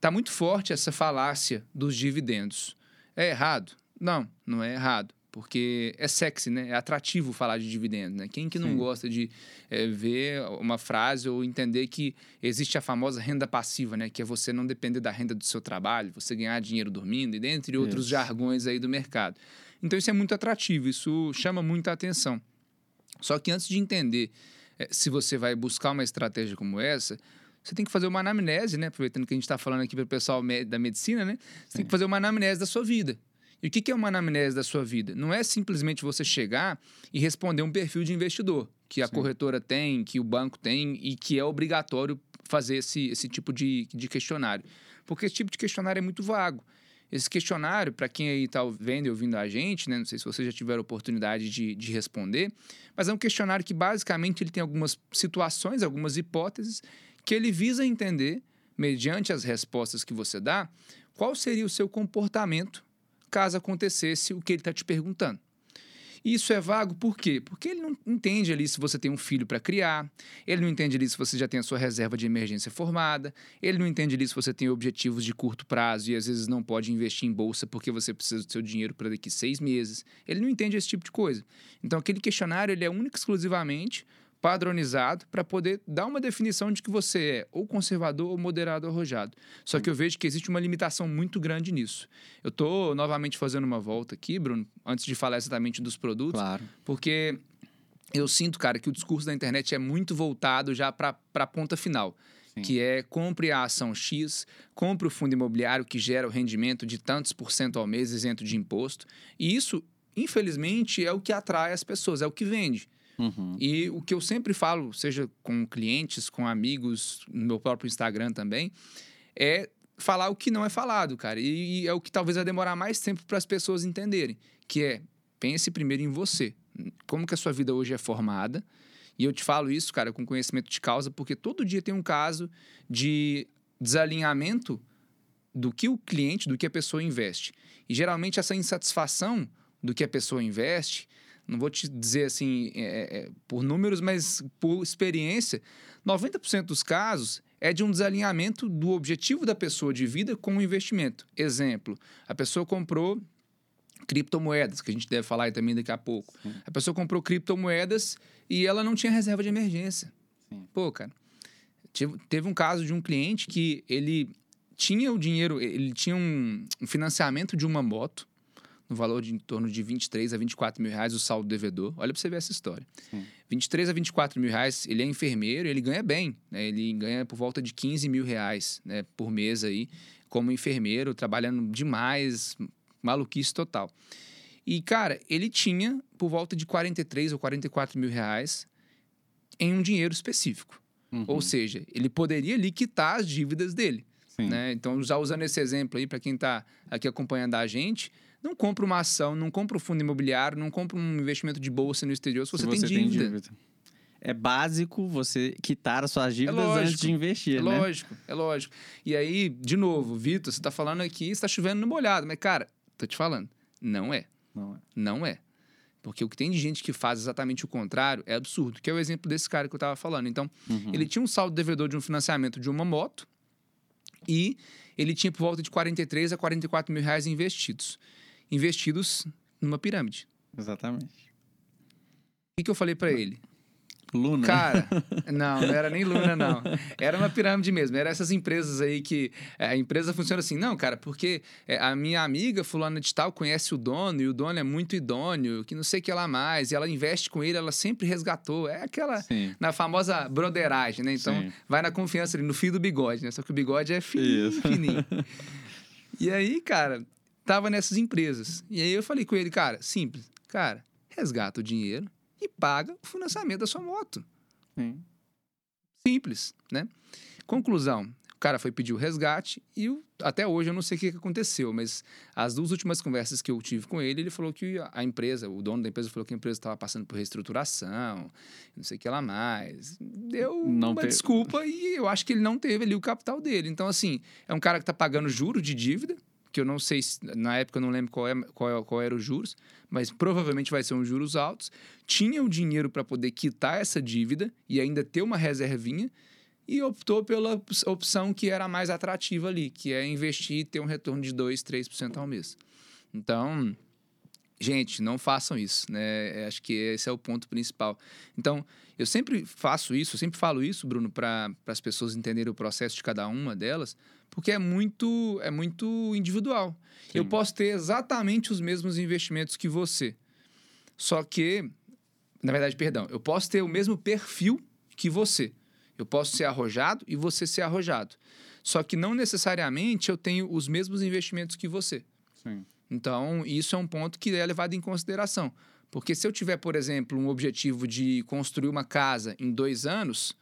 S2: tá muito forte essa falácia dos dividendos. É errado? Não, não é errado porque é sexy, né? É atrativo falar de dividendos, né? Quem que não Sim. gosta de é, ver uma frase ou entender que existe a famosa renda passiva, né? Que é você não depender da renda do seu trabalho, você ganhar dinheiro dormindo e dentre outros isso. jargões aí do mercado. Então isso é muito atrativo, isso chama muita atenção. Só que antes de entender é, se você vai buscar uma estratégia como essa, você tem que fazer uma anamnese, né? Aproveitando que a gente está falando aqui para o pessoal da medicina, né? Você Sim. tem que fazer uma anamnese da sua vida. E o que é uma anamnese da sua vida? Não é simplesmente você chegar e responder um perfil de investidor que a Sim. corretora tem, que o banco tem e que é obrigatório fazer esse, esse tipo de, de questionário. Porque esse tipo de questionário é muito vago. Esse questionário, para quem aí está vendo e ouvindo a gente, né? não sei se vocês já tiveram oportunidade de, de responder, mas é um questionário que basicamente ele tem algumas situações, algumas hipóteses, que ele visa entender, mediante as respostas que você dá, qual seria o seu comportamento caso acontecesse o que ele está te perguntando. Isso é vago por quê? Porque ele não entende ali se você tem um filho para criar, ele não entende ali se você já tem a sua reserva de emergência formada, ele não entende ali se você tem objetivos de curto prazo e às vezes não pode investir em bolsa porque você precisa do seu dinheiro para daqui seis meses. Ele não entende esse tipo de coisa. Então, aquele questionário ele é único exclusivamente padronizado para poder dar uma definição de que você é ou conservador ou moderado ou arrojado. Só que eu vejo que existe uma limitação muito grande nisso. Eu estou novamente fazendo uma volta aqui, Bruno, antes de falar exatamente dos produtos,
S1: Claro.
S2: porque eu sinto, cara, que o discurso da internet é muito voltado já para a ponta final.
S1: Sim.
S2: Que é compre a ação X, compre o fundo imobiliário que gera o rendimento de tantos por cento ao mês isento de imposto. E isso, infelizmente, é o que atrai as pessoas, é o que vende.
S1: Uhum.
S2: E o que eu sempre falo, seja com clientes, com amigos, no meu próprio Instagram também, é falar o que não é falado, cara. E, e é o que talvez vai demorar mais tempo para as pessoas entenderem, que é pense primeiro em você. Como que a sua vida hoje é formada? E eu te falo isso, cara, com conhecimento de causa, porque todo dia tem um caso de desalinhamento do que o cliente, do que a pessoa investe. E geralmente essa insatisfação do que a pessoa investe, não vou te dizer assim é, é, por números, mas por experiência, 90% dos casos é de um desalinhamento do objetivo da pessoa de vida com o investimento. Exemplo, a pessoa comprou criptomoedas, que a gente deve falar aí também daqui a pouco.
S1: Sim.
S2: A pessoa comprou criptomoedas e ela não tinha reserva de emergência.
S1: Sim.
S2: Pô, cara, teve um caso de um cliente que ele tinha o dinheiro, ele tinha um financiamento de uma moto, no valor de em torno de 23 a 24 mil reais o saldo devedor. Olha pra você ver essa história.
S1: Sim.
S2: 23 a 24 mil reais, ele é enfermeiro, ele ganha bem, né? Ele ganha por volta de 15 mil reais né? por mês aí, como enfermeiro, trabalhando demais, maluquice total. E, cara, ele tinha por volta de 43 ou 44 mil reais em um dinheiro específico.
S1: Uhum.
S2: Ou seja, ele poderia ali quitar as dívidas dele. Né? Então, já usando esse exemplo aí, para quem está aqui acompanhando a gente, não compra uma ação, não compra um fundo imobiliário, não compra um investimento de bolsa no exterior se você, tem, dívida.
S1: É básico você quitar as suas dívidas
S2: lógico.
S1: antes de investir,
S2: É
S1: né?
S2: lógico, é lógico. E aí, de novo, Vitor, você está falando aqui, está chovendo no molhado. Mas, cara, tô te falando, não é.
S1: Não é.
S2: Não é. Porque o que tem de gente que faz exatamente o contrário é absurdo, que é o exemplo desse cara que eu estava falando. Então,
S1: Uhum.
S2: ele tinha um saldo devedor de um financiamento de uma moto e ele tinha por volta de 43 a 44 mil reais investidos. Investidos numa pirâmide.
S1: Exatamente.
S2: O que, que eu falei para ele?
S1: Luna.
S2: Cara, (laughs) não, não era nem Luna, não. Era uma pirâmide mesmo. Era essas empresas aí que. é, A empresa funciona assim, não, cara, porque é, a minha amiga, fulana de tal, conhece o dono e o dono é muito idôneo, que não sei o que lá mais, e ela investe com ele, ela sempre resgatou. É aquela.
S1: Sim.
S2: Na famosa broderagem, né? Então,
S1: Sim.
S2: vai na confiança ali, no fio do bigode, né? Só que o bigode é fininho,
S1: Isso.
S2: fininho. (laughs) E aí, cara, tava nessas empresas. E aí eu falei com ele, cara, simples. Cara, resgata o dinheiro e paga o financiamento da sua moto.
S1: Sim.
S2: Simples, né? Conclusão. O cara foi pedir o resgate e o- até hoje eu não sei o que aconteceu, mas as duas últimas conversas que eu tive com ele, ele falou que a- empresa, o dono da empresa falou que a empresa estava passando por reestruturação, não sei o que lá mais. Deu
S1: Não
S2: uma
S1: pe-
S2: desculpa e eu acho que ele não teve ali o capital dele. Então, assim, é um cara que está pagando juros de dívida, que eu não sei, se, na época eu não lembro qual, é, qual, é, qual era os juros, mas provavelmente vai ser uns juros altos. Tinha o dinheiro para poder quitar essa dívida e ainda ter uma reservinha e optou pela op- opção que era mais atrativa ali, que é investir e ter um retorno de 2, 3% ao mês. Então, gente, não façam isso, né? É, Acho que esse é o ponto principal. Então, eu sempre faço isso, eu sempre falo isso, Bruno, para as pessoas entenderem o processo de cada uma delas, porque é muito, é muito individual.
S1: Sim.
S2: Eu posso ter exatamente os mesmos investimentos que você. Só que, na verdade, perdão, eu posso ter o mesmo perfil que você. Eu posso ser arrojado e você ser arrojado. Só que não necessariamente eu tenho os mesmos investimentos que você.
S1: Sim.
S2: Então, isso é um ponto que é levado em consideração. Porque se eu tiver, por exemplo, um objetivo de construir uma casa em dois anos,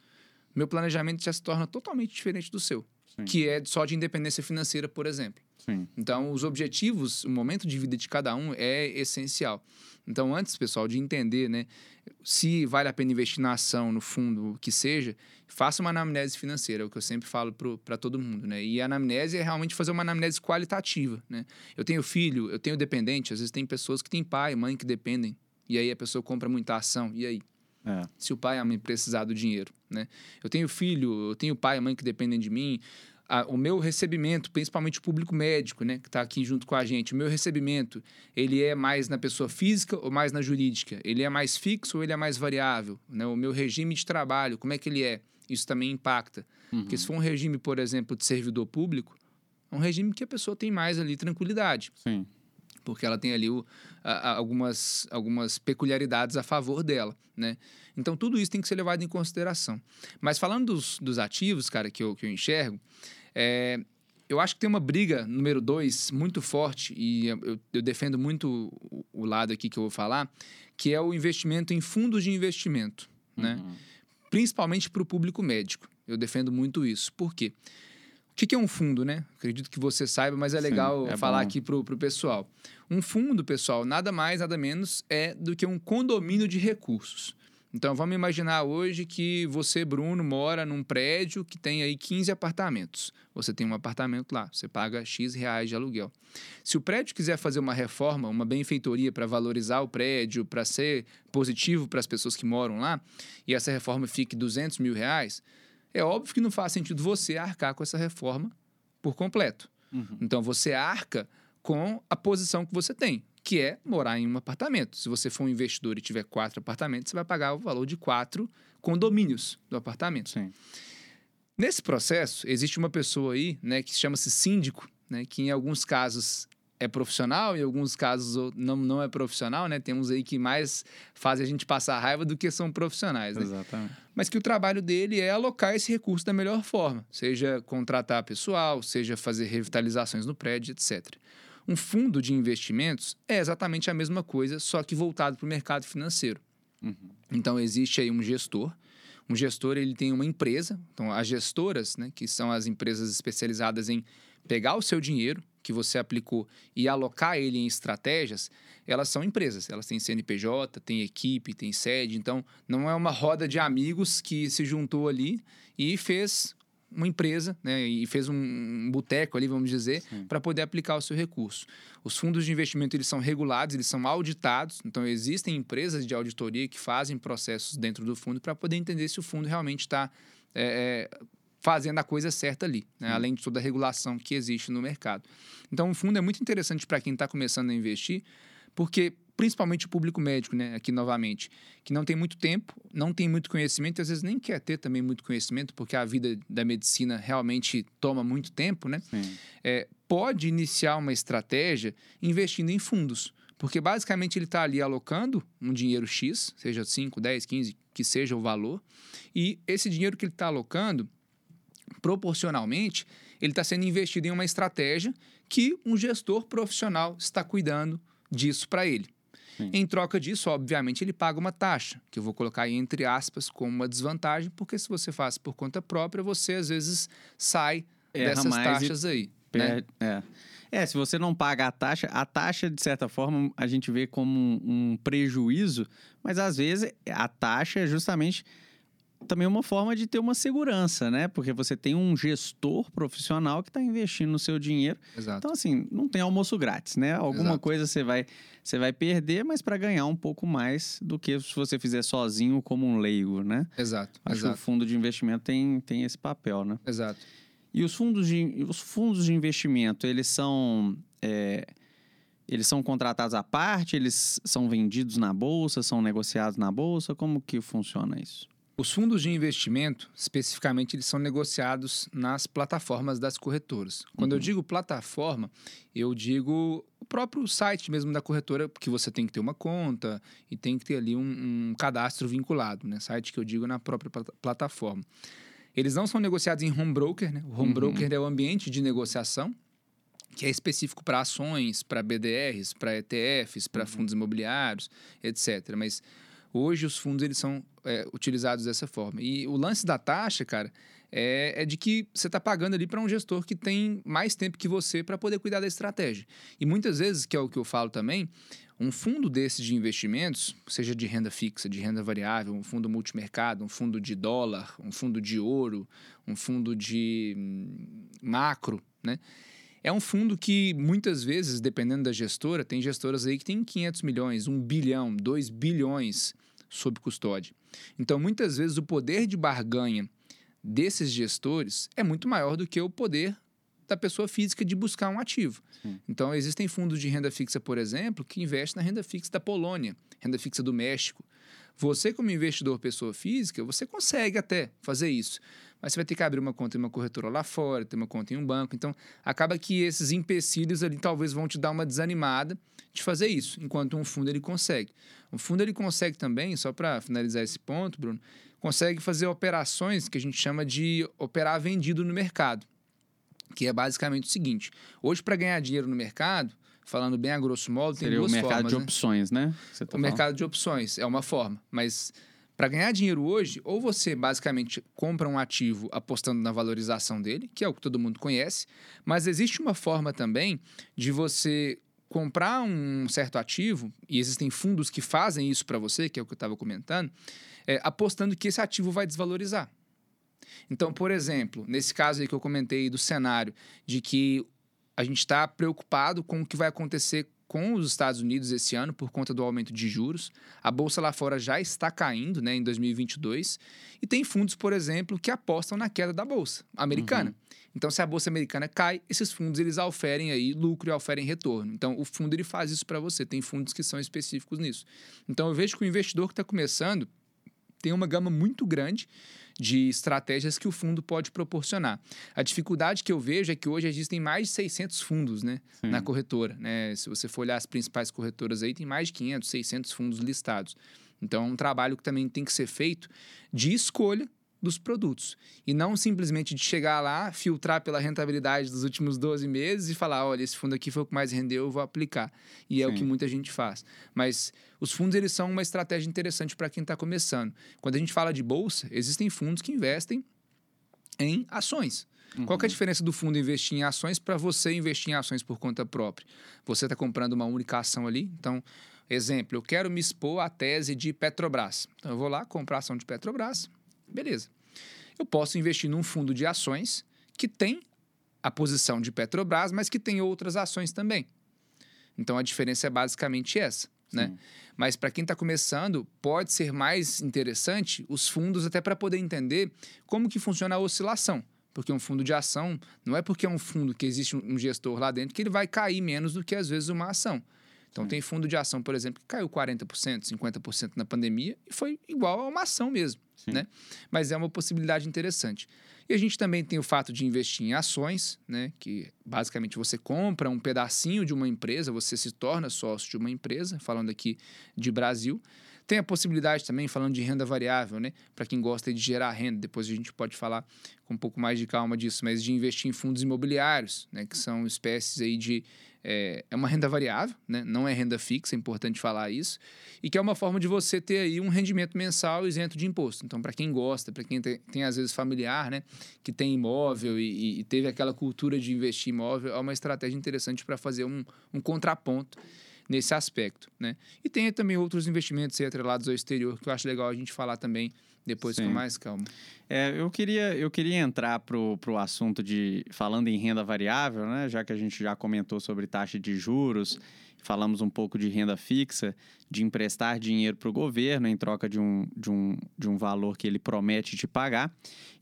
S2: meu planejamento já se torna totalmente diferente do seu.
S1: Sim.
S2: Que é só de independência financeira, por exemplo.
S1: Sim.
S2: Então, os objetivos, o momento de vida de cada um é essencial. Então, antes, pessoal, de entender, né, se vale a pena investir na ação, no fundo, que seja, faça uma anamnese financeira, é o que eu sempre falo para todo mundo, né? E a anamnese é realmente fazer uma anamnese qualitativa, né? Eu tenho filho, eu tenho dependente, às vezes tem pessoas que têm pai, mãe que dependem, e aí a pessoa compra muita ação, e aí?
S1: É.
S2: Se o pai e a mãe precisar do dinheiro, né? Eu tenho filho, eu tenho pai e mãe que dependem de mim, a, o meu recebimento, principalmente o público médico, né, que está aqui junto com a gente, o meu recebimento, ele é mais na pessoa física ou mais na jurídica? Ele é mais fixo ou ele é mais variável? Né? O meu regime de trabalho, como é que ele é? Isso também impacta.
S1: Uhum.
S2: Porque se for um regime, por exemplo, de servidor público, é um regime que a pessoa tem mais ali tranquilidade
S1: Sim.
S2: Porque ela tem ali o, a- a- algumas, algumas peculiaridades a favor dela, né? Então, tudo isso tem que ser levado em consideração. Mas falando dos, dos ativos, cara, que eu, que eu enxergo, é, eu acho que tem uma briga número dois muito forte, e eu, eu defendo muito o, o lado aqui que eu vou falar, que é o investimento em fundos de investimento, né?
S1: Uhum.
S2: principalmente para o público médico. Eu defendo muito isso. Por quê? O que que é um fundo, né? Acredito que você saiba, mas é
S1: Sim,
S2: legal
S1: é
S2: falar
S1: bom.
S2: aqui pro, pro pessoal. Um fundo, pessoal, nada mais, nada menos é do que um condomínio de recursos. Então, vamos imaginar hoje que você, Bruno, mora num prédio que tem aí 15 apartamentos. Você tem um apartamento lá, você paga X reais de aluguel. Se o prédio quiser fazer uma reforma, uma benfeitoria para valorizar o prédio, para ser positivo para as pessoas que moram lá, e essa reforma fique 200 mil reais, é óbvio que não faz sentido você arcar com essa reforma por completo.
S1: Uhum.
S2: Então você arca com a posição que você tem, que é morar em um apartamento. Se você for um investidor e tiver quatro apartamentos, você vai pagar o valor de quatro condomínios do apartamento.
S1: Sim.
S2: Nesse processo, existe uma pessoa aí, né, que chama-se síndico, né, que em alguns casos é profissional, em alguns casos não, não é profissional, né? Temos aí que mais fazem a gente passar raiva do que são profissionais, né?
S1: Exatamente.
S2: mas que o trabalho dele é alocar esse recurso da melhor forma, seja contratar pessoal, seja fazer revitalizações no prédio, etc. Um fundo de investimentos é exatamente a mesma coisa, só que voltado para o mercado financeiro.
S1: Uhum.
S2: Então existe aí um gestor. Um gestor ele tem uma empresa. Então as gestoras, né, que são as empresas especializadas em pegar o seu dinheiro que você aplicou e alocar ele em estratégias, elas são empresas. Elas têm CNPJ, têm equipe, têm sede. Então não é uma roda de amigos que se juntou ali e fez uma empresa, né, e fez um, boteco ali, vamos dizer, para poder aplicar o seu recurso. Os fundos de investimento eles são regulados, eles são auditados, então existem empresas de auditoria que fazem processos dentro do fundo para poder entender se o fundo realmente está é, é, fazendo a coisa certa ali, né, além de toda a regulação que existe no mercado. Então, o fundo é muito interessante para quem está começando a investir, porque principalmente o público médico, né, aqui novamente, que não tem muito tempo, não tem muito conhecimento, e às vezes nem quer ter também muito conhecimento, porque a vida da medicina realmente toma muito tempo, né? É, pode iniciar uma estratégia investindo em fundos. Porque basicamente ele está ali alocando um dinheiro X, seja 5, 10, 15, que seja o valor, e esse dinheiro que ele está alocando, proporcionalmente, ele está sendo investido em uma estratégia que um gestor profissional está cuidando disso para ele.
S1: Sim.
S2: Em troca disso, obviamente, ele paga uma taxa, que eu vou colocar aí entre aspas como uma desvantagem, porque se você faz por conta própria, você às vezes sai
S1: Erra
S2: dessas taxas aí. Né?
S1: Per- É. É, se você não paga a taxa, a taxa, de certa forma, a gente vê como um, um prejuízo, mas às vezes a taxa é justamente também uma forma de ter uma segurança, né? Porque você tem um gestor profissional que está investindo no seu dinheiro.
S2: Exato.
S1: Então, assim, não tem almoço grátis, né? Alguma
S2: Exato.
S1: coisa você vai, você vai perder, mas para ganhar um pouco mais do que se você fizer sozinho como um leigo, né?
S2: Exato.
S1: Acho que o
S2: Exato.
S1: fundo de investimento tem, tem esse papel, né?
S2: Exato.
S1: E os fundos de, os fundos de investimento, eles são. é, eles são contratados à parte, eles são vendidos na bolsa, são negociados na bolsa? Como que funciona isso?
S2: Os fundos de investimento, especificamente, eles são negociados nas plataformas das corretoras. Quando eu
S1: Uhum.
S2: digo plataforma, eu digo o próprio site mesmo da corretora, porque você tem que ter uma conta e tem que ter ali um, um cadastro vinculado, né? Site que eu digo na própria plata- plataforma. Eles não são negociados em home broker, né? O home
S1: Uhum.
S2: broker é o ambiente de negociação que é específico para ações, para BDRs, para ETFs, para fundos imobiliários, etc. Mas hoje os fundos eles são é, utilizados dessa forma. E o lance da taxa, cara, é, é de que você está pagando ali para um gestor que tem mais tempo que você para poder cuidar da estratégia. E muitas vezes, que é o que eu falo também, um fundo desses de investimentos, seja de renda fixa, de renda variável, um fundo multimercado, um fundo de dólar, um fundo de ouro, um fundo de hum, macro, né? É um fundo que muitas vezes, dependendo da gestora, tem gestoras aí que tem 500 milhões, 1 bilhão, 2 bilhões sob custódia. Então, muitas vezes, o poder de barganha desses gestores é muito maior do que o poder da pessoa física de buscar um ativo. Sim. Então, existem fundos de renda fixa, por exemplo, que investem na renda fixa da Polônia, renda fixa do México. Você, como investidor pessoa física, você consegue até fazer isso. Mas você vai ter que abrir uma conta em uma corretora lá fora, ter uma conta em um banco. Então, acaba que esses empecilhos ali talvez vão te dar uma desanimada de fazer isso, enquanto um fundo ele consegue. O fundo ele consegue também, só para finalizar esse ponto, Bruno, consegue fazer operações que a gente chama de operar vendido no mercado, que é basicamente o seguinte: hoje, para ganhar dinheiro no mercado, falando bem a grosso modo, tem
S1: Seria
S2: duas
S1: o mercado
S2: formas,
S1: de
S2: né?
S1: opções, né? Tá
S2: o
S1: falando.
S2: mercado de opções é uma forma, mas para ganhar dinheiro hoje, ou você basicamente compra um ativo apostando na valorização dele, que é o que todo mundo conhece, mas existe uma forma também de você comprar um certo ativo, e existem fundos que fazem isso para você, que é o que eu estava comentando, é, apostando que esse ativo vai desvalorizar. Então, por exemplo, nesse caso aí que eu comentei do cenário de que a gente está preocupado com o que vai acontecer com os Estados Unidos esse ano por conta do aumento de juros. A bolsa lá fora já está caindo né, em 2022. E tem fundos, por exemplo, que apostam na queda da bolsa americana. Uhum. Então, se a bolsa americana cai, esses fundos eles oferem aí lucro e oferem retorno. Então, o fundo ele faz isso para você. Tem fundos que são específicos nisso. Então, eu vejo que o investidor que está começando tem uma gama muito grande de estratégias que o fundo pode proporcionar. A dificuldade que eu vejo é que hoje existem mais de 600 fundos né, na corretora. Né? Se você for olhar as principais corretoras aí, tem mais de 500, 600 fundos listados. Então, é um trabalho que também tem que ser feito de escolha dos produtos. E não simplesmente de chegar lá, filtrar pela rentabilidade dos últimos 12 meses e falar, olha, esse fundo aqui foi o que mais rendeu, eu vou aplicar. E é Sim. o que muita gente faz. Mas os fundos, eles são uma estratégia interessante para quem está começando. Quando a gente fala de bolsa, existem fundos que investem em ações. Uhum. Qual é a diferença do fundo investir em ações para você investir em ações por conta própria? Você está comprando uma única ação ali, então... Exemplo, eu quero me expor à tese de Petrobras. Então, eu vou lá comprar ação de Petrobras, Beleza. Eu posso investir num fundo de ações que tem a posição de Petrobras, mas que tem outras ações também. Então a diferença é basicamente essa. Né? Mas para quem está começando, pode ser mais interessante os fundos até para poder entender como que funciona a oscilação. Porque um fundo de ação não é porque é um fundo que existe um gestor lá dentro que ele vai cair menos do que às vezes uma ação. Então, Sim. tem fundo de ação, por exemplo, que caiu 40%, 50% na pandemia e foi igual a uma ação mesmo. Né? Mas é uma possibilidade interessante. E a gente também tem o fato de investir em ações, né? que basicamente você compra um pedacinho de uma empresa, você se torna sócio de uma empresa, falando aqui de Brasil. Tem a possibilidade também, falando de renda variável, né? Para quem gosta de gerar renda, depois a gente pode falar com um pouco mais de calma disso, mas de investir em fundos imobiliários, né? Que são espécies aí de é, é uma renda variável, né? não é renda fixa, é importante falar isso, e que é uma forma de você ter aí um rendimento mensal isento de imposto. Então, para quem gosta, para quem tem, tem, às vezes familiar, né, que tem imóvel e, e, teve aquela cultura de investir imóvel, é uma estratégia interessante para fazer um, um contraponto nesse aspecto, né? E tem também outros investimentos aí atrelados ao exterior que eu acho legal a gente falar também depois Sim. com mais calma.
S1: É, eu queria, eu queria entrar pro, pro assunto de falando em renda variável, né? Já que a gente já comentou sobre taxa de juros, falamos um pouco de renda fixa, de emprestar dinheiro para o governo em troca de um, de, um, de um valor que ele promete te pagar.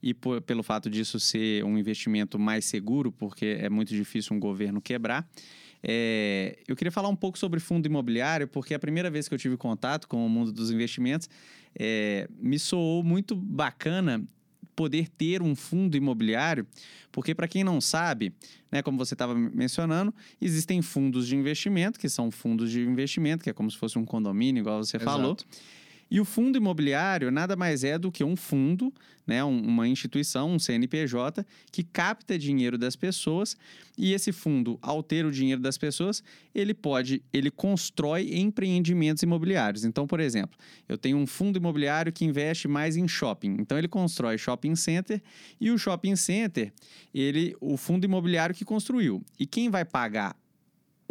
S1: E por, pelo fato disso ser um investimento mais seguro, porque é muito difícil um governo quebrar. É, eu queria falar um pouco sobre fundo imobiliário, porque a primeira vez que eu tive contato com o mundo dos investimentos, é, me soou muito bacana poder ter um fundo imobiliário, porque para quem não sabe, né, como você estava mencionando, existem fundos de investimento, que são fundos de investimento, que é como se fosse um condomínio, igual você Exato. falou. E o fundo imobiliário nada mais é do que um fundo, né, uma instituição, um CNPJ, que capta dinheiro das pessoas e esse fundo, ao ter o dinheiro das pessoas, ele pode, ele constrói empreendimentos imobiliários. Então, por exemplo, eu tenho um fundo imobiliário que investe mais em shopping. Então, ele constrói shopping center e o shopping center, ele, o fundo imobiliário que construiu. E quem vai pagar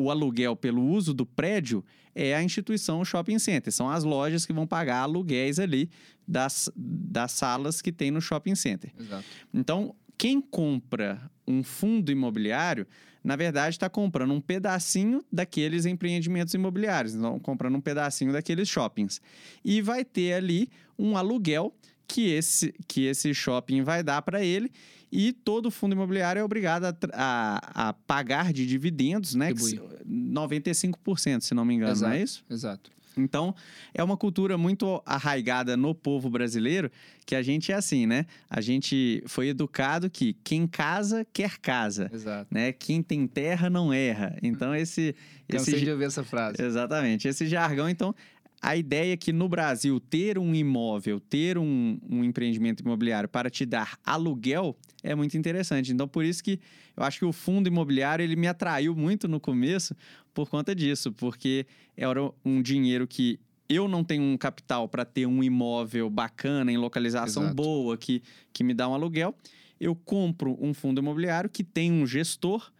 S1: o aluguel pelo uso do prédio é a instituição shopping center. São as lojas que vão pagar aluguéis ali das, das salas que tem no shopping center.
S2: Exato.
S1: Então, quem compra um fundo imobiliário, na verdade, está comprando um pedacinho daqueles empreendimentos imobiliários, então comprando um pedacinho daqueles shoppings. E vai ter ali um aluguel que esse, que esse shopping vai dar para ele e todo fundo imobiliário é obrigado a, a, a pagar de dividendos, né? Que, 95%, se não me engano,
S2: exato,
S1: não é isso?
S2: Exato.
S1: Então, é uma cultura muito arraigada no povo brasileiro, que a gente é assim, né? A gente foi educado que quem casa, quer casa.
S2: Exato.
S1: Né? Quem tem terra, não erra. Então, esse...
S2: Cansei
S1: esse...
S2: de ouvir essa frase.
S1: Exatamente. Esse jargão, então, a ideia é que no Brasil ter um imóvel, ter um, um, empreendimento imobiliário para te dar aluguel é muito interessante. Então, por isso que eu acho que o fundo imobiliário ele me atraiu muito no começo por conta disso, porque era um dinheiro que eu não tenho um capital para ter um imóvel bacana, em localização
S2: Exato.
S1: boa, que, que me dá um aluguel. Eu compro um fundo imobiliário que tem um gestor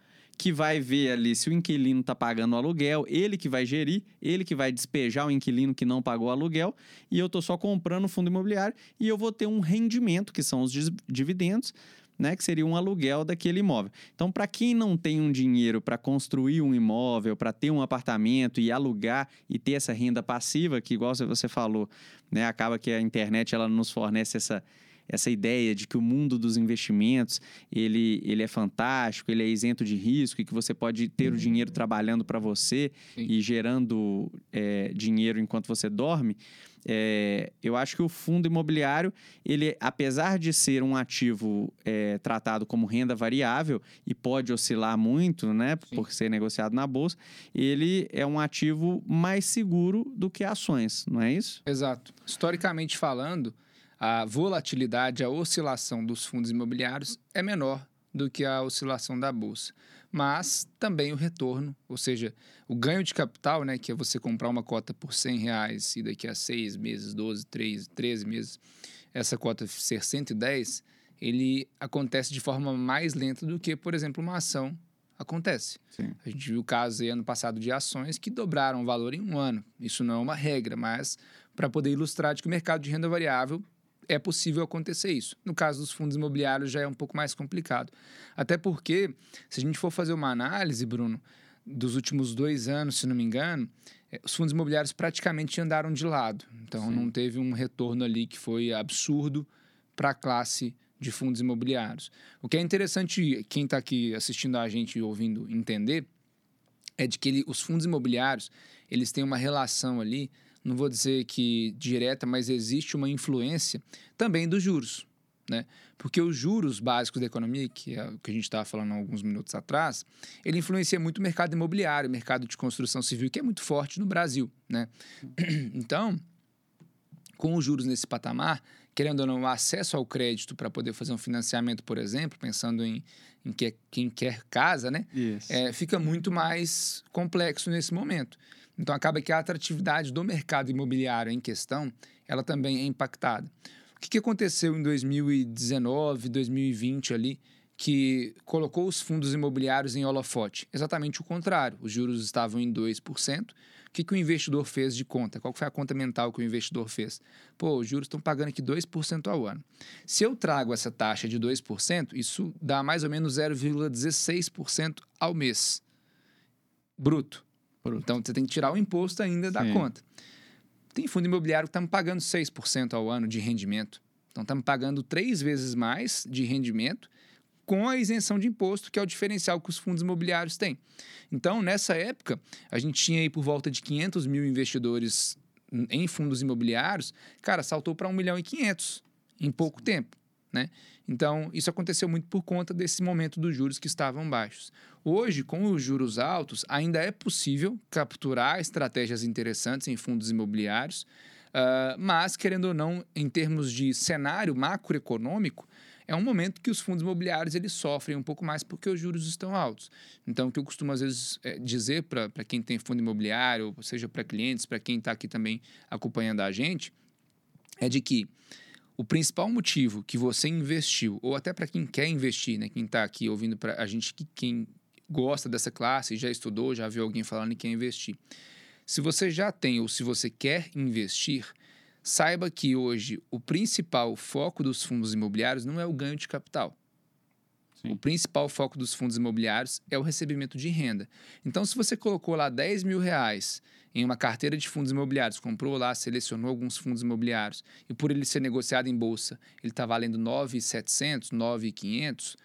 S1: que vai ver ali se o inquilino está pagando o aluguel, ele que vai gerir, ele que vai despejar o inquilino que não pagou o aluguel, e eu estou só comprando o fundo imobiliário e eu vou ter um rendimento, que são os dividendos, né, que seria um aluguel daquele imóvel. Então, para quem não tem um dinheiro para construir um imóvel, para ter um apartamento e alugar e ter essa renda passiva, que igual você falou, né, acaba que a internet ela nos fornece essa essa ideia de que o mundo dos investimentos ele, ele é fantástico, ele é isento de risco e que você pode ter uhum. o dinheiro trabalhando para você Sim. e gerando é, dinheiro enquanto você dorme. É, eu acho que o fundo imobiliário, ele, apesar de ser um ativo é, tratado como renda variável e pode oscilar muito, né, Sim. por ser negociado na bolsa, ele é um ativo mais seguro do que ações, não é isso?
S2: Exato. Historicamente falando, a volatilidade, a oscilação dos fundos imobiliários é menor do que a oscilação da bolsa. Mas também o retorno, ou seja, o ganho de capital, né, que é você comprar uma cota por 100 reais e daqui a 6 meses, 12, 13, 13 meses, essa cota ser 110, ele acontece de forma mais lenta do que, por exemplo, uma ação acontece.
S1: Sim.
S2: A gente viu casos aí ano passado de ações que dobraram o valor em um ano. Isso não é uma regra, mas para poder ilustrar de que o mercado de renda variável é possível acontecer isso. No caso dos fundos imobiliários já é um pouco mais complicado. Até porque, se a gente for fazer uma análise, Bruno, dos últimos dois anos, se não me engano, é, os fundos imobiliários praticamente andaram de lado. Então, Sim. não teve um retorno ali que foi absurdo para a classe de fundos imobiliários. O que é interessante, quem está aqui assistindo a gente e ouvindo entender, é de que ele, os fundos imobiliários eles têm uma relação ali não vou dizer que direta, mas existe uma influência também dos juros. Né? Porque os juros básicos da economia, que é o que a gente estava falando alguns minutos atrás, ele influencia muito o mercado imobiliário, o mercado de construção civil, que é muito forte no Brasil. Né? (clears throat) Então, com os juros nesse patamar, querendo ou não, o acesso ao crédito para poder fazer um financiamento, por exemplo, pensando em, em que, quem quer casa, né? É, fica muito mais complexo nesse momento. Então acaba que a atratividade do mercado imobiliário em questão, ela também é impactada. O que, que aconteceu em 2019, 2020 ali, que colocou os fundos imobiliários em holofote? Exatamente o contrário. Os juros estavam em 2%. O que, que o investidor fez de conta? Qual foi a conta mental que o investidor fez? Pô, os juros estão pagando aqui 2% ao ano. Se eu trago essa taxa de 2%, isso dá mais ou menos 0,16% ao mês. Bruto. Então você tem que tirar o imposto ainda da Sim. conta. Tem fundo imobiliário que estamos pagando 6% ao ano de rendimento. Então estamos pagando três vezes mais de rendimento com a isenção de imposto, que é o diferencial que os fundos imobiliários têm. Então, nessa época, a gente tinha aí por volta de 500 mil investidores em fundos imobiliários, cara, saltou para 1 milhão e 500 em pouco tempo, né? Então, isso aconteceu muito por conta desse momento dos juros que estavam baixos. Hoje, com os juros altos, ainda é possível capturar estratégias interessantes em fundos imobiliários. Uh, mas, querendo ou não, em termos de cenário macroeconômico, é um momento que os fundos imobiliários eles sofrem um pouco mais porque os juros estão altos. Então, o que eu costumo, às vezes, é, dizer para quem tem fundo imobiliário, ou seja, para clientes, para quem está aqui também acompanhando a gente, é de que o principal motivo que você investiu, ou até para quem quer investir, né, quem está aqui ouvindo para a gente, que quem gosta dessa classe, já estudou, já viu alguém falando que quer investir. Se você já tem ou se você quer investir, saiba que hoje o principal foco dos fundos imobiliários não é o ganho de capital. Sim. O principal foco dos fundos imobiliários é o recebimento de renda. Então, se você colocou lá 10 mil reais em uma carteira de fundos imobiliários, comprou lá, selecionou alguns fundos imobiliários, e por ele ser negociado em bolsa, ele está valendo 9,700, 9,500,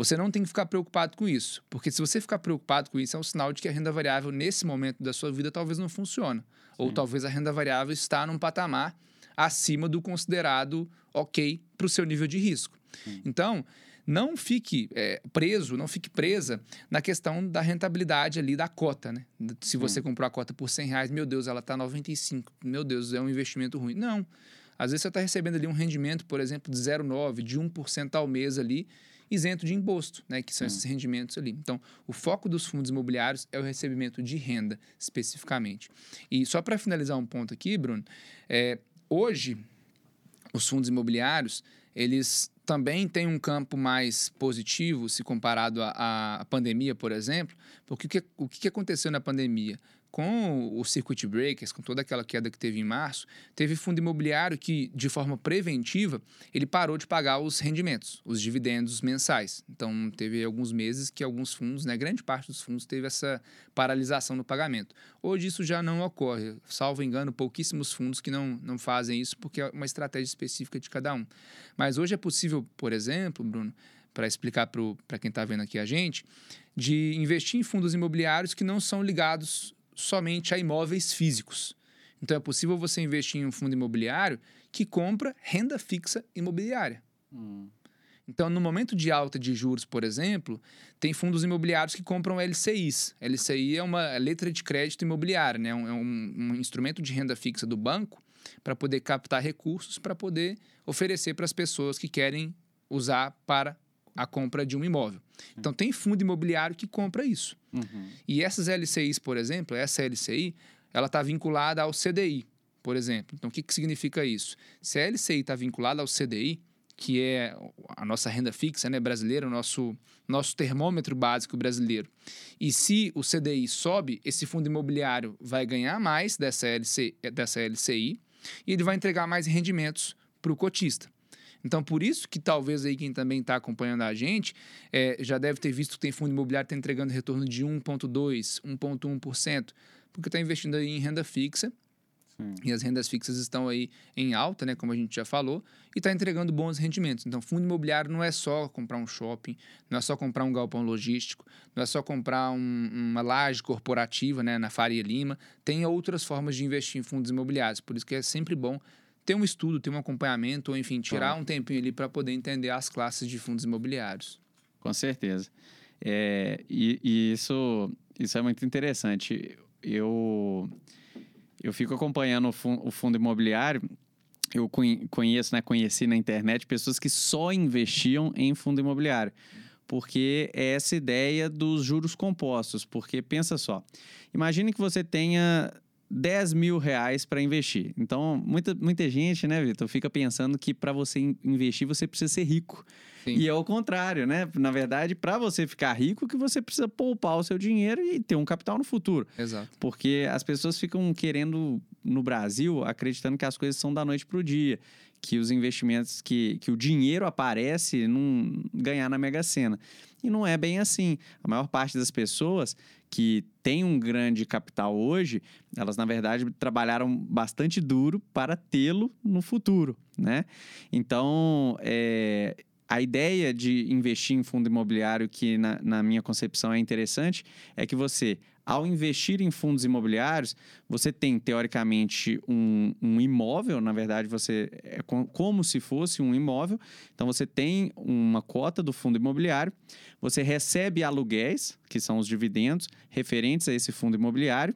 S2: você não tem que ficar preocupado com isso, porque se você ficar preocupado com isso, é um sinal de que a renda variável, nesse momento da sua vida, talvez não funcione. Ou talvez a renda variável está num patamar acima do considerado ok para o seu nível de risco. Sim. Então, não fique é, preso, não fique presa na questão da rentabilidade ali da cota, né? Se você comprou a cota por 100 reais, meu Deus, ela está 95, meu Deus, é um investimento ruim. Não. Às vezes você está recebendo ali um rendimento, por exemplo, de 0,9, de 1% ao mês ali, isento de imposto, né, que são esses rendimentos ali. Então, o foco dos fundos imobiliários é o recebimento de renda, especificamente. E só para finalizar um ponto aqui, Bruno, é, hoje os fundos imobiliários eles também têm um campo mais positivo se comparado à, à pandemia, por exemplo, porque o que, o que aconteceu na pandemia? Com o circuit breakers, com toda aquela queda que teve em março, teve fundo imobiliário que, de forma preventiva, ele parou de pagar os rendimentos, os dividendos mensais. Então, teve alguns meses que alguns fundos, né, grande parte dos fundos, teve essa paralisação no pagamento. Hoje isso já não ocorre, salvo engano, pouquíssimos fundos que não, não fazem isso, porque é uma estratégia específica de cada um. Mas hoje é possível, por exemplo, Bruno, para explicar para quem está vendo aqui a gente, de investir em fundos imobiliários que não são ligados somente a imóveis físicos. Então é possível você investir em um fundo imobiliário que compra renda fixa imobiliária. Hum. Então, no momento de alta de juros, por exemplo, tem fundos imobiliários que compram LCIs. LCI é uma letra de crédito imobiliária, né? é um, um instrumento de renda fixa do banco para poder captar recursos para poder oferecer para as pessoas que querem usar para a compra de um imóvel. Então, tem fundo imobiliário que compra isso. Uhum. E essas LCIs, por exemplo, essa LCI, ela está vinculada ao CDI, por exemplo. Então, o que, que significa isso? Se a LCI está vinculada ao CDI, que é a nossa renda fixa né, brasileira, o nosso, nosso termômetro básico brasileiro. E se o CDI sobe, esse fundo imobiliário vai ganhar mais dessa, LC, dessa LCI e ele vai entregar mais rendimentos para o cotista. Então, por isso que talvez aí quem também está acompanhando a gente é, já deve ter visto que tem fundo imobiliário que está entregando retorno de 1,2%, 1,1%, porque está investindo aí em renda fixa. Sim. E as rendas fixas estão aí em alta, né, como a gente já falou, e está entregando bons rendimentos. Então, fundo imobiliário não é só comprar um shopping, não é só comprar um galpão logístico, não é só comprar um, uma laje corporativa né, na Faria Lima. Tem outras formas de investir em fundos imobiliários. Por isso que é sempre bom ter um estudo, ter um acompanhamento, ou enfim, tirar um tempinho ali para poder entender as classes de fundos imobiliários.
S1: Com certeza. É, e, e, isso, isso é muito interessante. Eu, eu fico acompanhando o fundo, o fundo imobiliário. Eu conheço, né, conheci na internet pessoas que só investiam em fundo imobiliário porque é essa ideia dos juros compostos. Porque pensa só, imagine que você tenha 10 mil reais para investir. Então, muita, muita gente, né, Vitor, fica pensando que para você investir você precisa ser rico. Sim. E é o contrário, né? Na verdade, para você ficar rico, que você precisa poupar o seu dinheiro e ter um capital no futuro.
S2: Exato.
S1: Porque as pessoas ficam querendo, no Brasil, acreditando que as coisas são da noite para o dia. Que os investimentos, que, que o dinheiro aparece num ganhar na Mega Sena. E não é bem assim. A maior parte das pessoas que tem um grande capital hoje, elas na verdade trabalharam bastante duro para tê-lo no futuro, né? Então, é, a ideia de investir em fundo imobiliário, que na, na minha concepção é interessante, é que você ao investir em fundos imobiliários, você tem, teoricamente, um, um imóvel, na verdade, você é como se fosse um imóvel. Então, você tem uma cota do fundo imobiliário, você recebe aluguéis, que são os dividendos referentes a esse fundo imobiliário,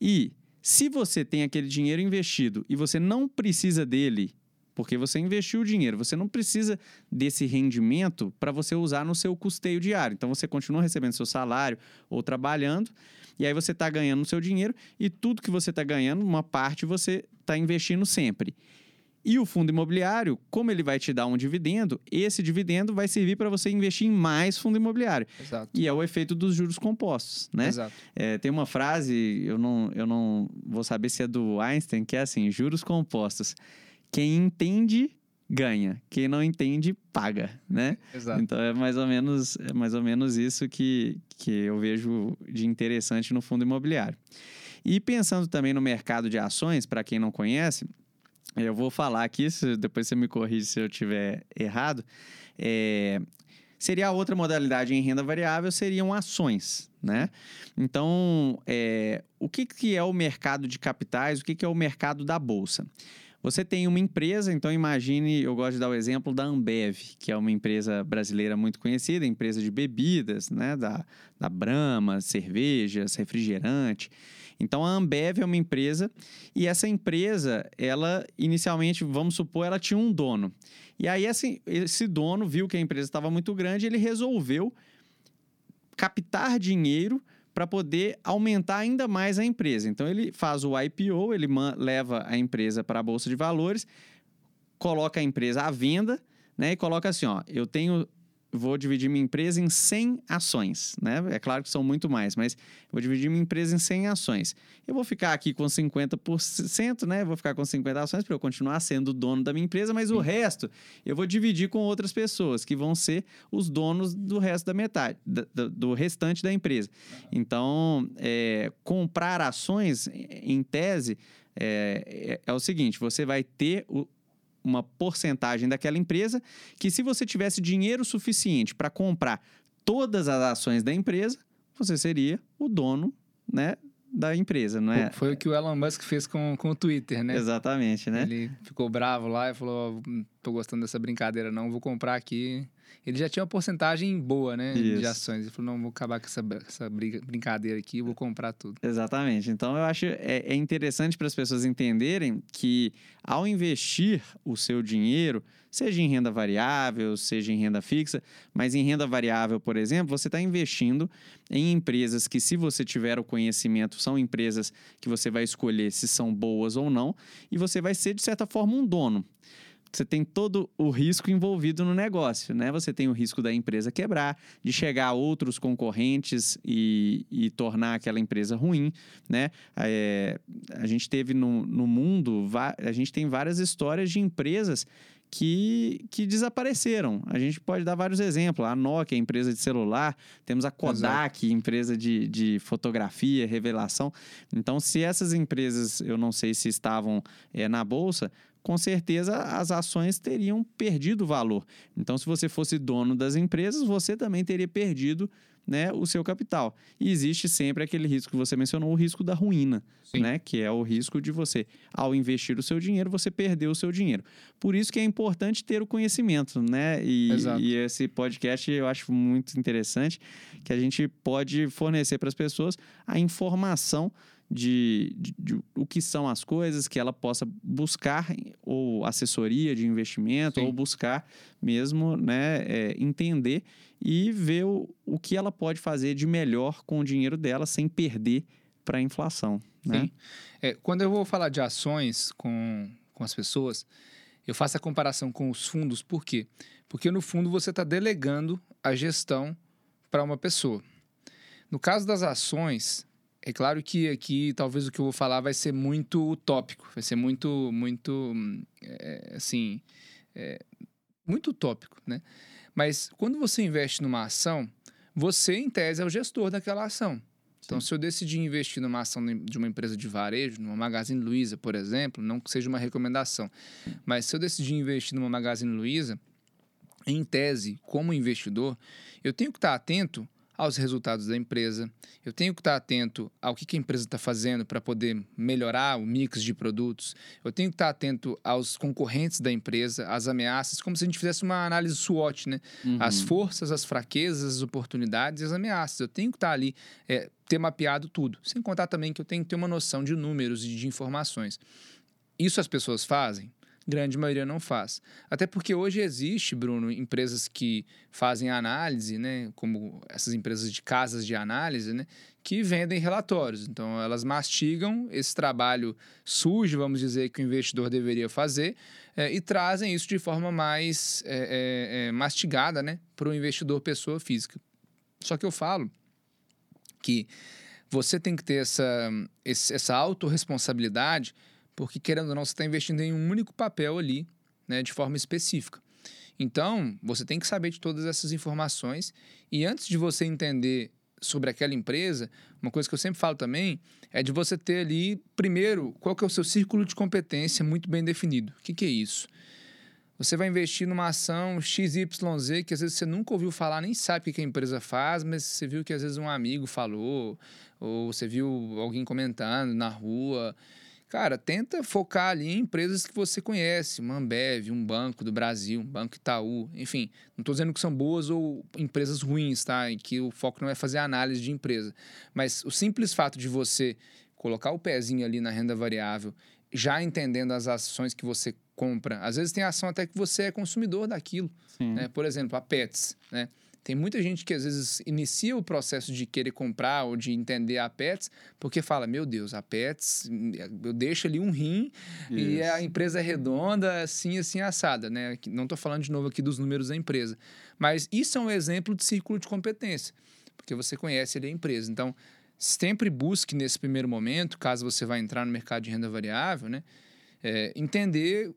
S1: e Se você tem aquele dinheiro investido e você não precisa dele, porque você investiu o dinheiro, você não precisa desse rendimento para você usar no seu custeio diário. Então você continua recebendo seu salário ou trabalhando, e aí você está ganhando o seu dinheiro e tudo que você está ganhando, uma parte você está investindo sempre. E o fundo imobiliário, como ele vai te dar um dividendo, esse dividendo vai servir para você investir em mais fundo imobiliário.
S2: Exato.
S1: E é o efeito dos juros compostos, né?
S2: Exato.
S1: É, tem uma frase, eu não, eu não vou saber se é do Einstein, que é assim: juros compostos. Quem entende, ganha. Quem não entende, paga, né? (laughs)
S2: Exato.
S1: Então é mais ou menos, é mais ou menos isso que, que eu vejo de interessante no fundo imobiliário. E pensando também no mercado de ações, para quem não conhece, eu vou falar aqui, depois você me corrige se eu tiver errado. É, seria a outra modalidade em renda variável, seriam ações, né? Então, é, o que, que é o mercado de capitais, o que, que é o mercado da bolsa? Você tem uma empresa, então imagine, eu gosto de dar o exemplo da Ambev, que é uma empresa brasileira muito conhecida, empresa de bebidas, né? Da, da Brahma, cervejas, refrigerante. Então a Ambev é uma empresa e essa empresa, ela inicialmente, vamos supor, ela tinha um dono. E aí esse, esse dono viu que a empresa estava muito grande, ele resolveu captar dinheiro para poder aumentar ainda mais a empresa. Então ele faz o IPO, ele leva a empresa para a bolsa de valores, coloca a empresa à venda, né, e coloca assim, ó, eu tenho vou dividir minha empresa em 100 ações, né? É claro que são muito mais, mas vou dividir minha empresa em 100 ações. Eu vou ficar aqui com 50%, né? Vou ficar com 50 ações para eu continuar sendo dono da minha empresa, mas Sim. o resto eu vou dividir com outras pessoas que vão ser os donos do resto da metade, do, do restante da empresa. Então, é, comprar ações, em tese, é, é, é o seguinte: você vai ter o, uma porcentagem daquela empresa que, se você tivesse dinheiro suficiente para comprar todas as ações da empresa, você seria o dono, né? Da empresa, não é?
S2: Foi o que o Elon Musk fez com, com o Twitter, né?
S1: Exatamente, né?
S2: Ele ficou bravo lá e falou: oh, tô gostando dessa brincadeira, não, vou comprar aqui ele já tinha uma porcentagem boa, né? Isso. De ações. Ele falou: não, vou acabar com essa, essa brincadeira aqui, vou comprar tudo.
S1: Exatamente. Então eu acho é, é interessante para as pessoas entenderem que ao investir o seu dinheiro, seja em renda variável, seja em renda fixa, mas em renda variável, por exemplo, você está investindo em empresas que, se você tiver o conhecimento, são empresas que você vai escolher se são boas ou não, e você vai ser, de certa forma, um dono você tem todo o risco envolvido no negócio, né? Você tem o risco da empresa quebrar, de chegar a outros concorrentes e, e tornar aquela empresa ruim, né? É, a gente teve no, no mundo, a gente tem várias histórias de empresas que, que desapareceram. A gente pode dar vários exemplos. A Nokia, empresa de celular, temos a Kodak, Exato. empresa de, de fotografia, revelação. Então, se essas empresas, eu não sei se estavam é, na bolsa, com certeza as ações teriam perdido valor. Então, se você fosse dono das empresas, você também teria perdido né, o seu capital. E existe sempre aquele risco que você mencionou, o risco da ruína, né, que é o risco de você, ao investir o seu dinheiro, você perder o seu dinheiro. Por isso que é importante ter o conhecimento, né? E, e esse podcast eu acho muito interessante, que a gente pode fornecer para as pessoas a informação de, de, de, o que são as coisas, que ela possa buscar ou assessoria de investimento, Sim. ou buscar mesmo né, é, entender e ver o, o que ela pode fazer de melhor com o dinheiro dela sem perder para a inflação. Né? Sim.
S2: É, quando eu vou falar de ações com, com as pessoas, eu faço a comparação com os fundos, por quê? Porque no fundo você está delegando a gestão para uma pessoa. No caso das ações, é claro que aqui talvez o que eu vou falar vai ser muito utópico, vai ser muito, muito, é, assim, é, muito utópico, né? Mas quando você investe numa ação, você, em tese, é o gestor daquela ação. Então, Sim. se eu decidir investir numa ação de uma empresa de varejo, numa Magazine Luiza, por exemplo, não que seja uma recomendação, mas se eu decidir investir numa Magazine Luiza, em tese, como investidor, eu tenho que estar atento aos resultados da empresa, eu tenho que estar atento ao que a empresa está fazendo para poder melhorar o mix de produtos, eu tenho que estar atento aos concorrentes da empresa, às ameaças, como se a gente fizesse uma análise SWOT, né? Uhum. As forças, as fraquezas, as oportunidades e as ameaças. Eu tenho que estar ali, é, ter mapeado tudo. Sem contar também que eu tenho que ter uma noção de números e de informações. Isso as pessoas fazem? Grande maioria não faz. Até porque hoje existe, Bruno, empresas que fazem análise, né, como essas empresas de casas de análise, né, que vendem relatórios. Então, elas mastigam esse trabalho sujo, vamos dizer, que o investidor deveria fazer é, e trazem isso de forma mais é, é, mastigada né, para o investidor pessoa física. Só que eu falo que você tem que ter essa, essa autorresponsabilidade porque querendo ou não, você está investindo em um único papel ali, né, de forma específica. Então, você tem que saber de todas essas informações e antes de você entender sobre aquela empresa, uma coisa que eu sempre falo também é de você ter ali, primeiro, qual que é o seu círculo de competência muito bem definido. O que, que é isso? Você vai investir numa ação XYZ que às vezes você nunca ouviu falar, nem sabe o que a empresa faz, mas você viu que às vezes um amigo falou, ou você viu alguém comentando na rua. Cara, tenta focar ali em empresas que você conhece, uma Ambev, um banco do Brasil, um banco Itaú, enfim. Não estou dizendo que são boas ou empresas ruins, tá? Em que o foco não é fazer análise de empresa. Mas o simples fato de você colocar o pezinho ali na renda variável, já entendendo as ações que você compra. Às vezes tem ação até que você é consumidor daquilo. Né? Por exemplo, a Pets, né? Tem muita gente que às vezes inicia o processo de querer comprar ou de entender a Pets, porque fala: Meu Deus, a Pets, eu deixo ali um rim Isso. e a empresa é redonda, assim, assim, assada, né? Não estou falando de novo aqui dos números da empresa. Mas isso é um exemplo de círculo de competência, porque você conhece ali a empresa. Então, sempre busque nesse primeiro momento, caso você vá entrar no mercado de renda variável, né? É, entender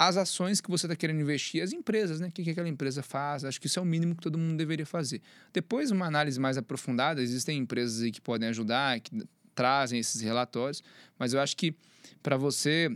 S2: as ações que você está querendo investir, as empresas, né? O que, que aquela empresa faz. Acho que isso é o mínimo que todo mundo deveria fazer. Depois, uma análise mais aprofundada, existem empresas aí que podem ajudar, que trazem esses relatórios, mas eu acho que para você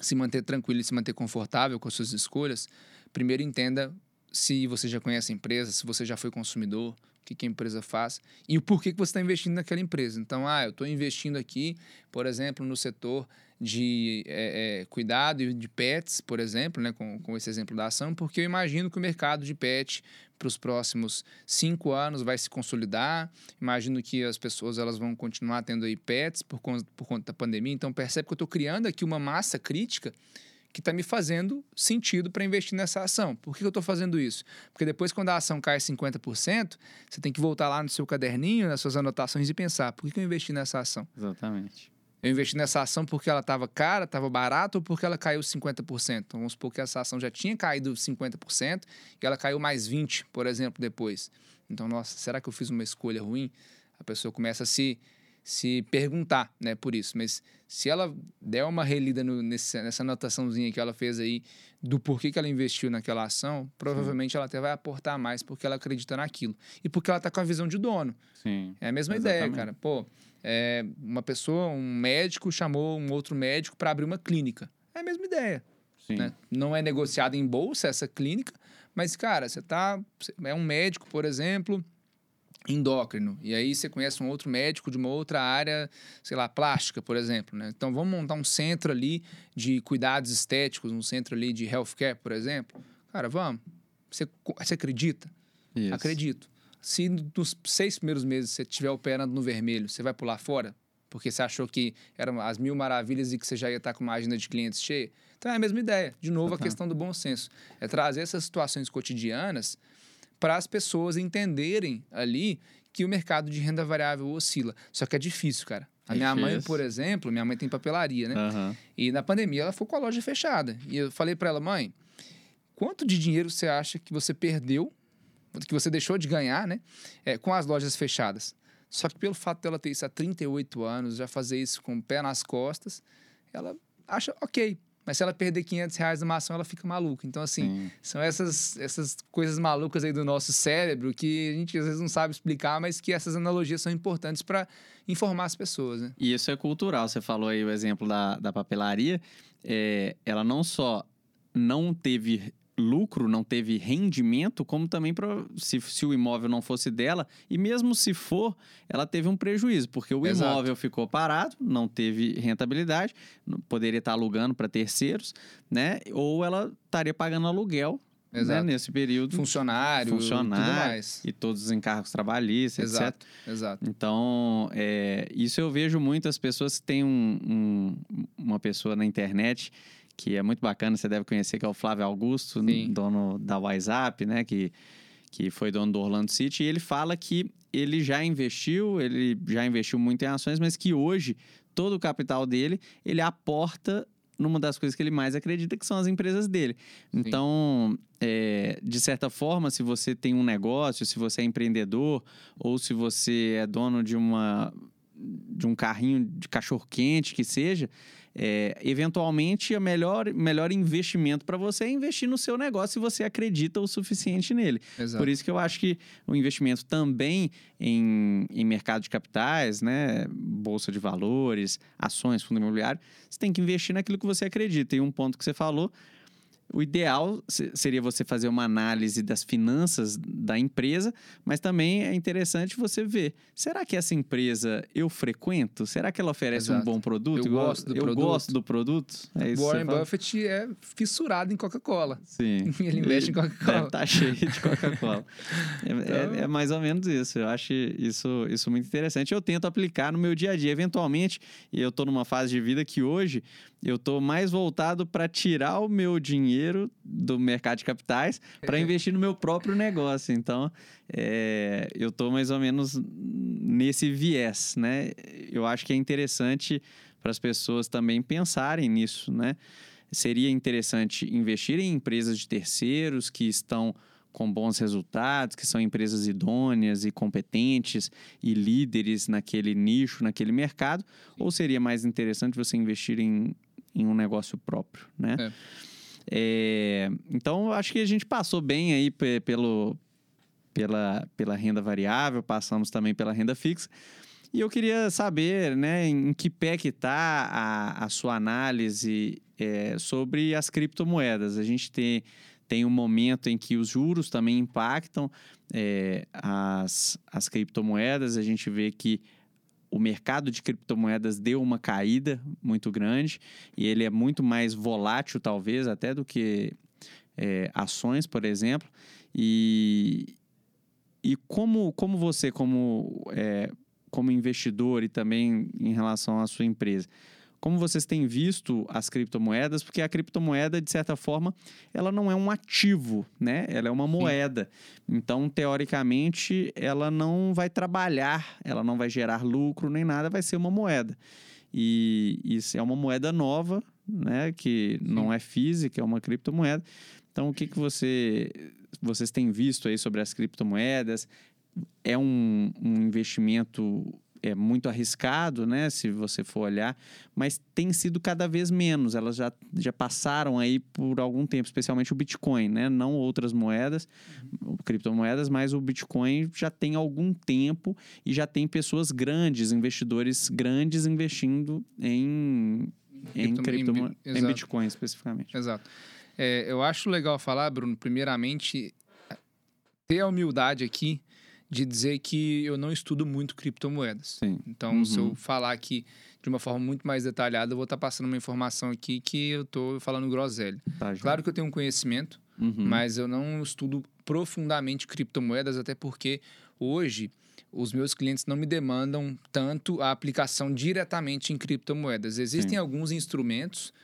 S2: se manter tranquilo e se manter confortável com as suas escolhas, primeiro entenda se você já conhece a empresa, se você já foi consumidor, que, que a empresa faz e o porquê que você está investindo naquela empresa. Então, ah, eu estou investindo aqui, por exemplo, no setor de é, é, cuidado de pets, por exemplo, né, com, com esse exemplo da ação, porque eu imagino que o mercado de pet para os próximos cinco anos vai se consolidar. Imagino que as pessoas elas vão continuar tendo aí pets por por conta da pandemia. Então percebe que eu estou criando aqui uma massa crítica que está me fazendo sentido para investir nessa ação. Por que eu estou fazendo isso? Porque depois, quando a ação cai 50%, você tem que voltar lá no seu caderninho, nas suas anotações e pensar: por que eu investi nessa ação?
S1: Exatamente.
S2: Eu investi nessa ação porque ela estava cara, estava barata ou porque ela caiu 50%. Então, vamos supor que essa ação já tinha caído 50% e ela caiu mais 20%, por exemplo, depois. Então, nossa, será que eu fiz uma escolha ruim? A pessoa começa a se, se perguntar né, por isso. Mas se ela der uma relida no, nesse, nessa anotaçãozinha que ela fez aí do porquê que ela investiu naquela ação, provavelmente Sim. ela até vai aportar mais porque ela acredita naquilo. E porque ela está com a visão de dono.
S1: Sim.
S2: É a mesma Exatamente. ideia, cara. Pô, é, uma pessoa, um médico, chamou um outro médico para abrir uma clínica. É a mesma ideia. Né? Não é negociada em bolsa essa clínica, mas, cara, você tá. É um médico, por exemplo, endócrino. E aí você conhece um outro médico de uma outra área, sei lá, plástica, por exemplo. Né? Então vamos montar um centro ali de cuidados estéticos, um centro ali de healthcare, por exemplo. Cara, vamos. Você, você acredita? Isso. Acredito. Se nos seis primeiros meses você tiver operando no vermelho, você vai pular fora? Porque você achou que eram as mil maravilhas e que você já ia estar com uma agenda de clientes cheia? Então é a mesma ideia. De novo, uhum. a questão do bom senso. É trazer essas situações cotidianas para as pessoas entenderem ali que o mercado de renda variável oscila. Só que é difícil, cara. A minha mãe, por exemplo, minha mãe tem papelaria, né? Uhum. E na pandemia ela ficou com a loja fechada. E eu falei para ela, mãe, quanto de dinheiro você acha que você perdeu que você deixou de ganhar, né? É, com as lojas fechadas. Só que pelo fato dela ter isso há 38 anos, já fazer isso com o pé nas costas, ela acha ok. Mas se ela perder 500 reais numa ação, ela fica maluca. Então, assim, Sim. são essas, essas coisas malucas aí do nosso cérebro que a gente às vezes não sabe explicar, mas que essas analogias são importantes para informar as pessoas, né?
S1: E isso é cultural. Você falou aí o exemplo da, da papelaria. É, ela não só não teve lucro, não teve rendimento, como também pra, se, se o imóvel não fosse dela, e mesmo se for, ela teve um prejuízo, porque o
S2: Exato.
S1: imóvel ficou parado, não teve rentabilidade, não- poderia estar alugando para terceiros, né? Ou ela estaria pagando aluguel né,
S2: Exato.
S1: nesse período
S2: Funcionário,
S1: Funcionário, e todos os encargos trabalhistas, etc.
S2: Exato, exato.
S1: Então, é, isso eu vejo muito as pessoas que têm um- um- uma pessoa na internet que é muito bacana, você deve conhecer, que é o Flávio Augusto,
S2: Sim.
S1: dono da WhatsApp, né? Que, que foi dono do Orlando City, e ele fala que ele já investiu, ele já investiu muito em ações, mas que hoje todo o capital dele ele aporta numa das coisas que ele mais acredita, que são as empresas dele. Então, é, de certa forma, se você tem um negócio, se você é empreendedor, ou se você é dono de uma de um carrinho de cachorro quente que seja, é, eventualmente o melhor, melhor investimento para você é investir no seu negócio se você acredita o suficiente nele.
S2: exato.
S1: Por isso que eu acho que o investimento também em, em mercado de capitais, né, bolsa de valores, ações, fundo imobiliário, você tem que investir naquilo que você acredita. E um ponto que você falou, o ideal se- seria você fazer uma análise das finanças da empresa, mas também é interessante você ver, será que essa empresa eu frequento? Será que ela oferece um
S2: Exato.
S1: bom produto?
S2: Eu gosto do
S1: eu
S2: produto.
S1: gosto do produto. É
S2: Warren? Buffett é fissurado em Coca-Cola.
S1: Sim. (laughs)
S2: Ele investe em Coca-Cola.
S1: Estar cheio de Coca-Cola. (laughs) É,
S2: Então-
S1: é- é mais ou menos isso. Eu acho isso, isso muito interessante. Eu tento aplicar no meu dia a dia. Eventualmente, e eu estou numa fase de vida que hoje eu estou mais voltado para tirar o meu dinheiro do mercado de capitais para investir no meu próprio negócio. Então, é, eu estou mais ou menos nesse viés, né? Eu acho que é interessante para as pessoas também pensarem nisso, né? Seria interessante investir em empresas de terceiros que estão com bons resultados, que são empresas idôneas e competentes e líderes naquele nicho, naquele mercado, ou seria mais interessante você investir em, em um negócio próprio, né?
S2: É.
S1: É, então, acho que a gente passou bem aí pe- pelo, pela, pela renda variável, passamos também pela renda fixa. E eu queria saber, né, em que pé que está a, a sua análise é, sobre as criptomoedas. A gente tem, tem um momento em que os juros também impactam é, as, as criptomoedas. A gente vê que o mercado de criptomoedas deu uma caída muito grande e ele é muito mais volátil, talvez, até do que é, ações, por exemplo. E, e como, como você, como, é, como investidor e também em relação à sua empresa, como vocês têm visto as criptomoedas? Porque a criptomoeda, de certa forma, ela não é um ativo, né? Ela é uma moeda. Então, teoricamente, ela não vai trabalhar, ela não vai gerar lucro nem nada, vai ser uma moeda. E isso é uma moeda nova, né? Que não é física, é uma criptomoeda. Então, o que, que você, vocês têm visto aí sobre as criptomoedas? É um, um investimento é muito arriscado, né? Se você for olhar, mas tem sido cada vez menos. Elas já, já passaram aí por algum tempo, especialmente o Bitcoin, né? Não outras moedas, criptomoedas, mas o Bitcoin já tem algum tempo e já tem pessoas grandes, investidores grandes investindo em, em,
S2: Cripto- bi-
S1: em
S2: exato.
S1: Bitcoin especificamente.
S2: Exato. É, eu acho legal falar, Bruno, primeiramente, ter a humildade aqui de dizer que eu não estudo muito criptomoedas.
S1: Sim.
S2: Então, se
S1: Uhum.
S2: eu falar aqui de uma forma muito mais detalhada, eu vou estar passando uma informação aqui que eu estou falando groselha.
S1: Tá?
S2: Claro que eu tenho um conhecimento,
S1: Uhum.
S2: mas eu não estudo profundamente criptomoedas, até porque hoje os meus clientes não me demandam tanto a aplicação diretamente em criptomoedas. Existem
S1: Sim.
S2: alguns instrumentos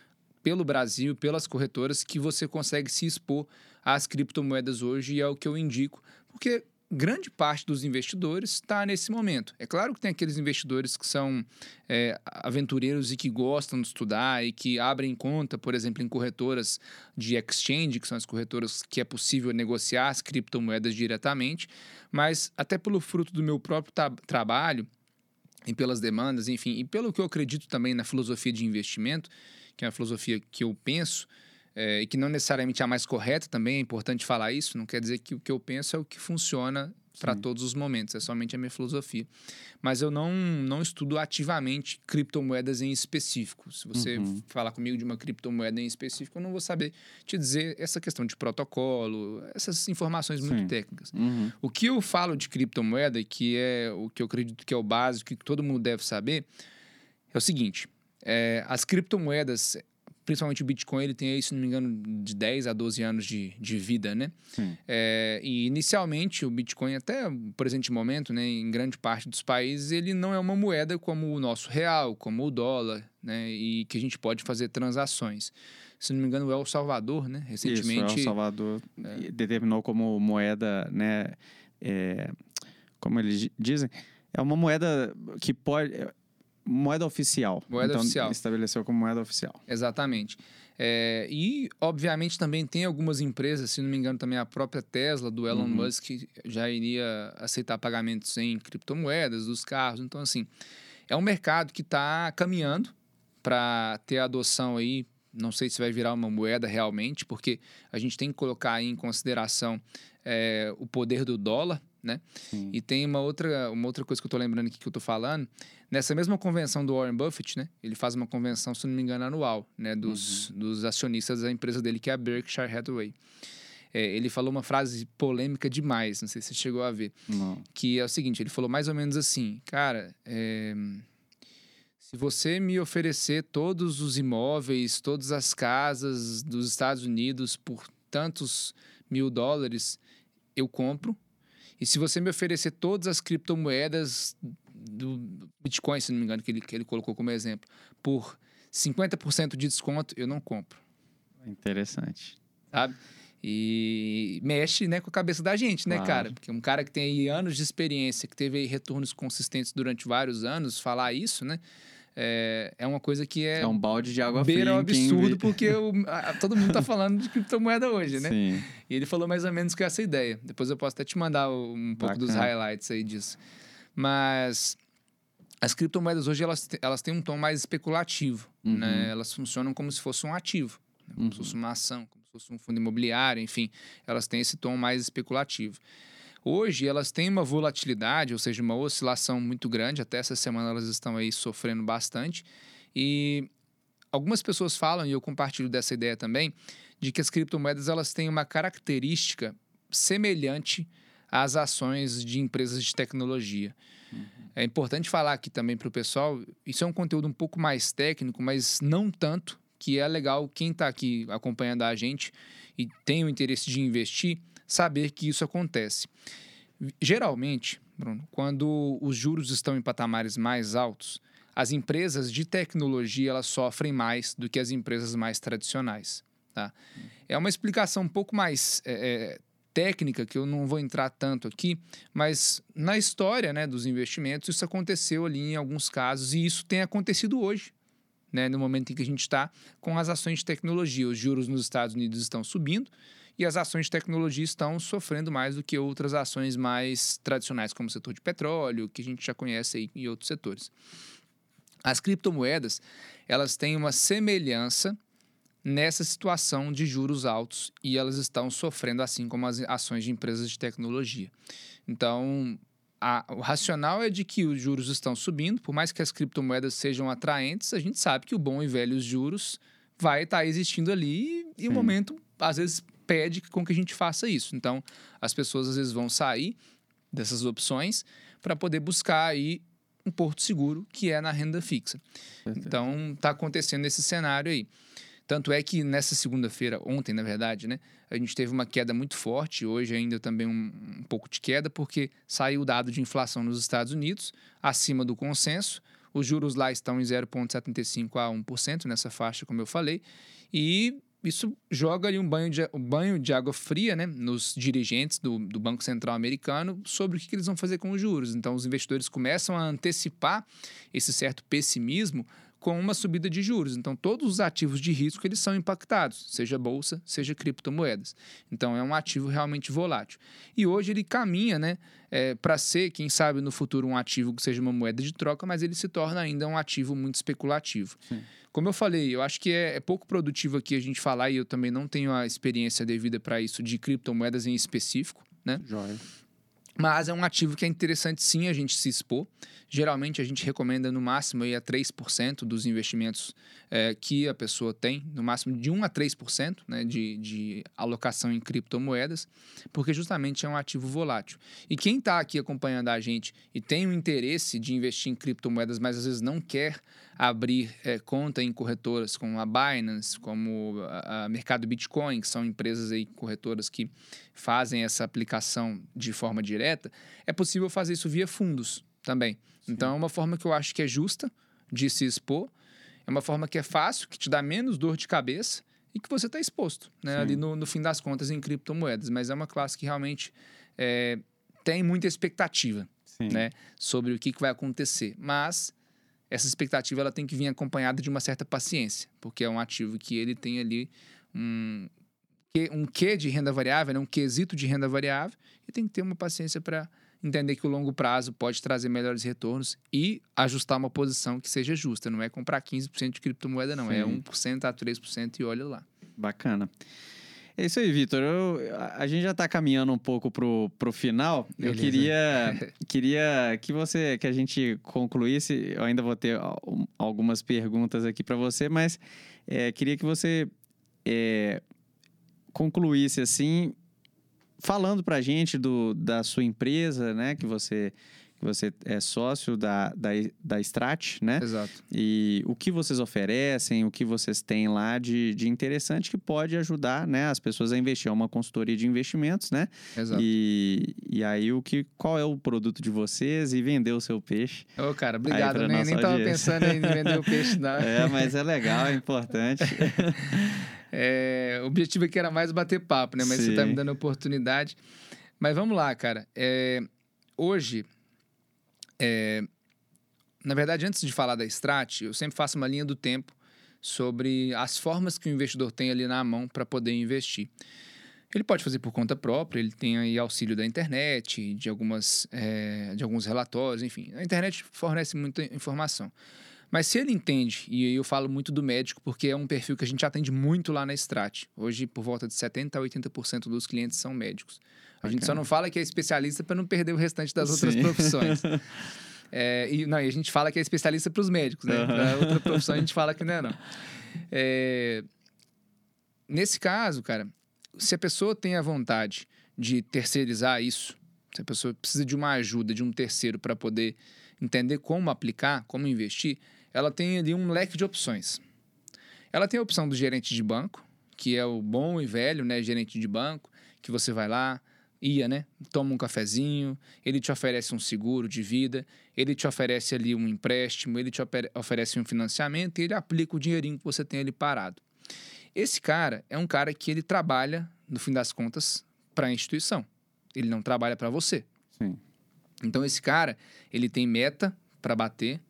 S2: pelo Brasil, pelas corretoras, que você consegue se expor às criptomoedas hoje e é o que eu indico, porque grande parte dos investidores está nesse momento. É claro que tem aqueles investidores que são é, aventureiros e que gostam de estudar e que abrem conta, por exemplo, em corretoras de exchange, que são as corretoras que é possível negociar as criptomoedas diretamente, mas até pelo fruto do meu próprio trabalho e pelas demandas, enfim, e pelo que eu acredito também na filosofia de investimento, que é uma filosofia que eu penso, é, e que não necessariamente é a mais correta também, é importante falar isso, não quer dizer que o que eu penso é o que funciona para todos os momentos, é somente a minha filosofia. Mas eu não, não estudo ativamente criptomoedas em específico. Se você
S1: Uhum.
S2: falar comigo de uma criptomoeda em específico, eu não vou saber te dizer essa questão de protocolo, essas informações muito
S1: Sim.
S2: técnicas.
S1: Uhum.
S2: O que eu falo de criptomoeda, que é o que eu acredito que é o básico, que todo mundo deve saber, é o seguinte: é, as criptomoedas, principalmente o Bitcoin, ele tem aí, se não me engano, de 10 a 12 anos de, de vida, né?
S1: Sim.
S2: É, e inicialmente o Bitcoin, até o presente momento, né, em grande parte dos países, ele não é uma moeda como o nosso real, como o dólar, né? E que a gente pode fazer transações. Se não me engano, o El Salvador, né? Recentemente.
S1: Isso, El Salvador determinou como moeda, né? é, como eles di- dizem, é uma moeda que pode. Moeda oficial.
S2: Moeda
S1: então,
S2: oficial.
S1: Estabeleceu como moeda oficial.
S2: Exatamente. É, e, obviamente, também tem algumas empresas, se não me engano, também a própria Tesla, do Elon
S1: Uhum.
S2: Musk, já iria aceitar pagamentos em criptomoedas dos carros. Então, assim, é um mercado que está caminhando para ter adoção aí. Não sei se vai virar uma moeda realmente, porque a gente tem que colocar aí em consideração é, o poder do dólar, né?
S1: Sim.
S2: E tem uma outra, uma outra coisa que eu tô lembrando aqui que eu tô falando. Nessa mesma convenção do Warren Buffett, né? Ele faz uma convenção, se não me engano, anual, né? Dos, dos acionistas da empresa dele, que é a Berkshire Hathaway. É, ele falou uma frase polêmica demais, não sei se você chegou a ver,
S1: Não.
S2: que é o seguinte, ele falou mais ou menos assim, cara, é, se você me oferecer todos os imóveis, todas as casas dos Estados Unidos por tantos mil dólares, eu compro. E se você me oferecer todas as criptomoedas do Bitcoin, se não me engano, que ele, que ele colocou como exemplo, por 50% de desconto, eu não compro,
S1: Interessante.
S2: sabe? E mexe né, com a cabeça da gente, né,
S1: Claro.
S2: cara? Porque um cara que tem aí anos de experiência, que teve retornos consistentes durante vários anos, falar isso, né? É, é uma coisa que é,
S1: É, um balde de água
S2: beira
S1: fria. em quem
S2: absurdo, porque o- a- todo mundo tá falando de criptomoeda hoje, né?
S1: Sim.
S2: E ele falou mais ou menos com essa ideia. Depois eu posso até te mandar um pouco dos
S1: Bacana.
S2: highlights aí disso. Mas as criptomoedas hoje elas, elas têm um tom mais especulativo,
S1: Uhum.
S2: né? Elas funcionam como se fosse um ativo, né? como se
S1: Uhum.
S2: fosse uma ação, como se fosse um fundo imobiliário, enfim, elas têm esse tom mais especulativo. Hoje elas têm uma volatilidade, ou seja, uma oscilação muito grande. Até essa semana elas estão aí sofrendo bastante. E algumas pessoas falam, e eu compartilho dessa ideia também, de que as criptomoedas elas têm uma característica semelhante às ações de empresas de tecnologia. É importante falar aqui também para o pessoal, isso é um conteúdo um pouco mais técnico, mas não tanto, que é legal quem está aqui acompanhando a gente e tem o interesse de investir, saber que isso acontece. Geralmente, Bruno, quando os juros estão em patamares mais altos, as empresas de tecnologia elas sofrem mais do que as empresas mais tradicionais. Tá? É uma explicação um pouco mais é, é, técnica, que eu não vou entrar tanto aqui, mas na história né, dos investimentos, isso aconteceu ali em alguns casos, e isso tem acontecido hoje, né, no momento em que a gente está com as ações de tecnologia. Os juros nos Estados Unidos estão subindo e as ações de tecnologia estão sofrendo mais do que outras ações mais tradicionais, como o setor de petróleo, que a gente já conhece aí em outros setores. As criptomoedas, elas têm uma semelhança nessa situação de juros altos e elas estão sofrendo assim como as ações de empresas de tecnologia. Então, a- o racional é de que os juros estão subindo, por mais que as criptomoedas sejam atraentes, a gente sabe que o bom e velho juros vai estar existindo ali e, o momento às vezes pede com que a gente faça isso. Então, as pessoas às vezes vão sair dessas opções para poder buscar aí um porto seguro que é na renda fixa. Então, está acontecendo esse cenário aí. Tanto é que nessa segunda-feira, ontem, na verdade, né, a gente teve uma queda muito forte, hoje ainda também um, um pouco de queda, porque saiu o dado de inflação nos Estados Unidos, acima do consenso. Os juros lá estão em 0,75% a 1%, nessa faixa, como eu falei, e isso joga ali um banho de, um banho de água fria né, nos dirigentes do, do Banco Central americano sobre o que, que eles vão fazer com os juros. Então, os investidores começam a antecipar esse certo pessimismo com uma subida de juros. Então, todos os ativos de risco eles são impactados, seja bolsa, seja criptomoedas. Então, é um ativo realmente volátil. E hoje ele caminha né, é, para ser, quem sabe, no futuro um ativo que seja uma moeda de troca, mas ele se torna ainda um ativo muito especulativo.
S1: Sim.
S2: Como eu falei, eu acho que é, é pouco produtivo aqui a gente falar, e eu também não tenho a experiência devida para isso de criptomoedas em específico, né?
S1: Joia.
S2: Mas é um ativo que é interessante sim a gente se expor. Geralmente a gente recomenda no máximo aí a 3% dos investimentos é, que a pessoa tem, no máximo de 1 a 3% né, de, de alocação em criptomoedas, porque justamente é um ativo volátil. E quem está aqui acompanhando a gente e tem o interesse de investir em criptomoedas, mas às vezes não quer abrir é, conta em corretoras como a Binance, como a, a, Mercado Bitcoin, que são empresas aí corretoras que fazem essa aplicação de forma direta, é possível fazer isso via fundos também. Sim. Então é uma forma que eu acho que é justa de se expor, é uma forma que é fácil, que te dá menos dor de cabeça e que você está exposto, né? Ali no, no, fim das contas em criptomoedas. Mas é uma classe que realmente é, tem muita expectativa, Sim. né? Sobre o que, que vai acontecer. Mas essa expectativa ela tem que vir acompanhada de uma certa paciência, porque é um ativo que ele tem ali um, um quê de renda variável, né? um quesito de renda variável, e tem que ter uma paciência para entender que o longo prazo pode trazer melhores retornos e ajustar uma posição que seja justa. Não é comprar 15% de criptomoeda, não. É Sim. É 1% a 3% e olha lá.
S1: Bacana. É isso aí, Vitor. A gente já está caminhando um pouco pro, pro final. Beleza. Eu queria, (laughs) queria que você, que a gente concluísse. Eu ainda vou ter algumas perguntas aqui para você, mas é, queria que você é, concluísse assim, falando para a gente do, da sua empresa, né, que você você é sócio da, da, da Strat, né?
S2: Exato.
S1: E o que vocês oferecem, o que vocês têm lá de, de interessante que pode ajudar né, as pessoas a investir. É uma consultoria de investimentos, né?
S2: Exato.
S1: E, e aí, o que, qual é o produto de vocês e vender o seu peixe.
S2: Ô, cara, obrigado. Nem, nem tava pensando em vender o peixe, não. (laughs)
S1: É, mas é legal, é importante. (laughs)
S2: é, o objetivo aqui era mais bater papo, né? Mas Sim. você tá me dando a oportunidade. Mas vamos lá, cara. É, hoje é, na verdade, antes de falar da Strat, eu sempre faço uma linha do tempo sobre as formas que o investidor tem ali na mão para poder investir. Ele pode fazer por conta própria, ele tem aí auxílio da internet, de, algumas, é, de alguns relatórios, enfim. A internet fornece muita informação. Mas se ele entende, e eu falo muito do médico, porque é um perfil que a gente atende muito lá na Strat. Hoje, por volta de 70% a 80% dos clientes são médicos. A gente só não fala que é especialista para não perder o restante das outras Sim. profissões. (laughs) É, e, não, e a gente fala que é especialista para os médicos, né? Uhum. Para outra profissão a gente fala que não é, não. (laughs) É, nesse caso, cara, se a pessoa tem a vontade de terceirizar isso, se a pessoa precisa de uma ajuda de um terceiro para poder entender como aplicar, como investir, ela tem ali um leque de opções. Ela tem a opção do gerente de banco, que é o bom e velho, né, gerente de banco, que você vai lá, ia, né? Toma um cafezinho, ele te oferece um seguro de vida, ele te oferece ali um empréstimo, ele te oferece um financiamento e ele aplica o dinheirinho que você tem ali parado. Esse cara é um cara que ele trabalha, no fim das contas, para a instituição. Ele não trabalha para você.
S1: Sim.
S2: Então esse cara, ele tem meta para bater,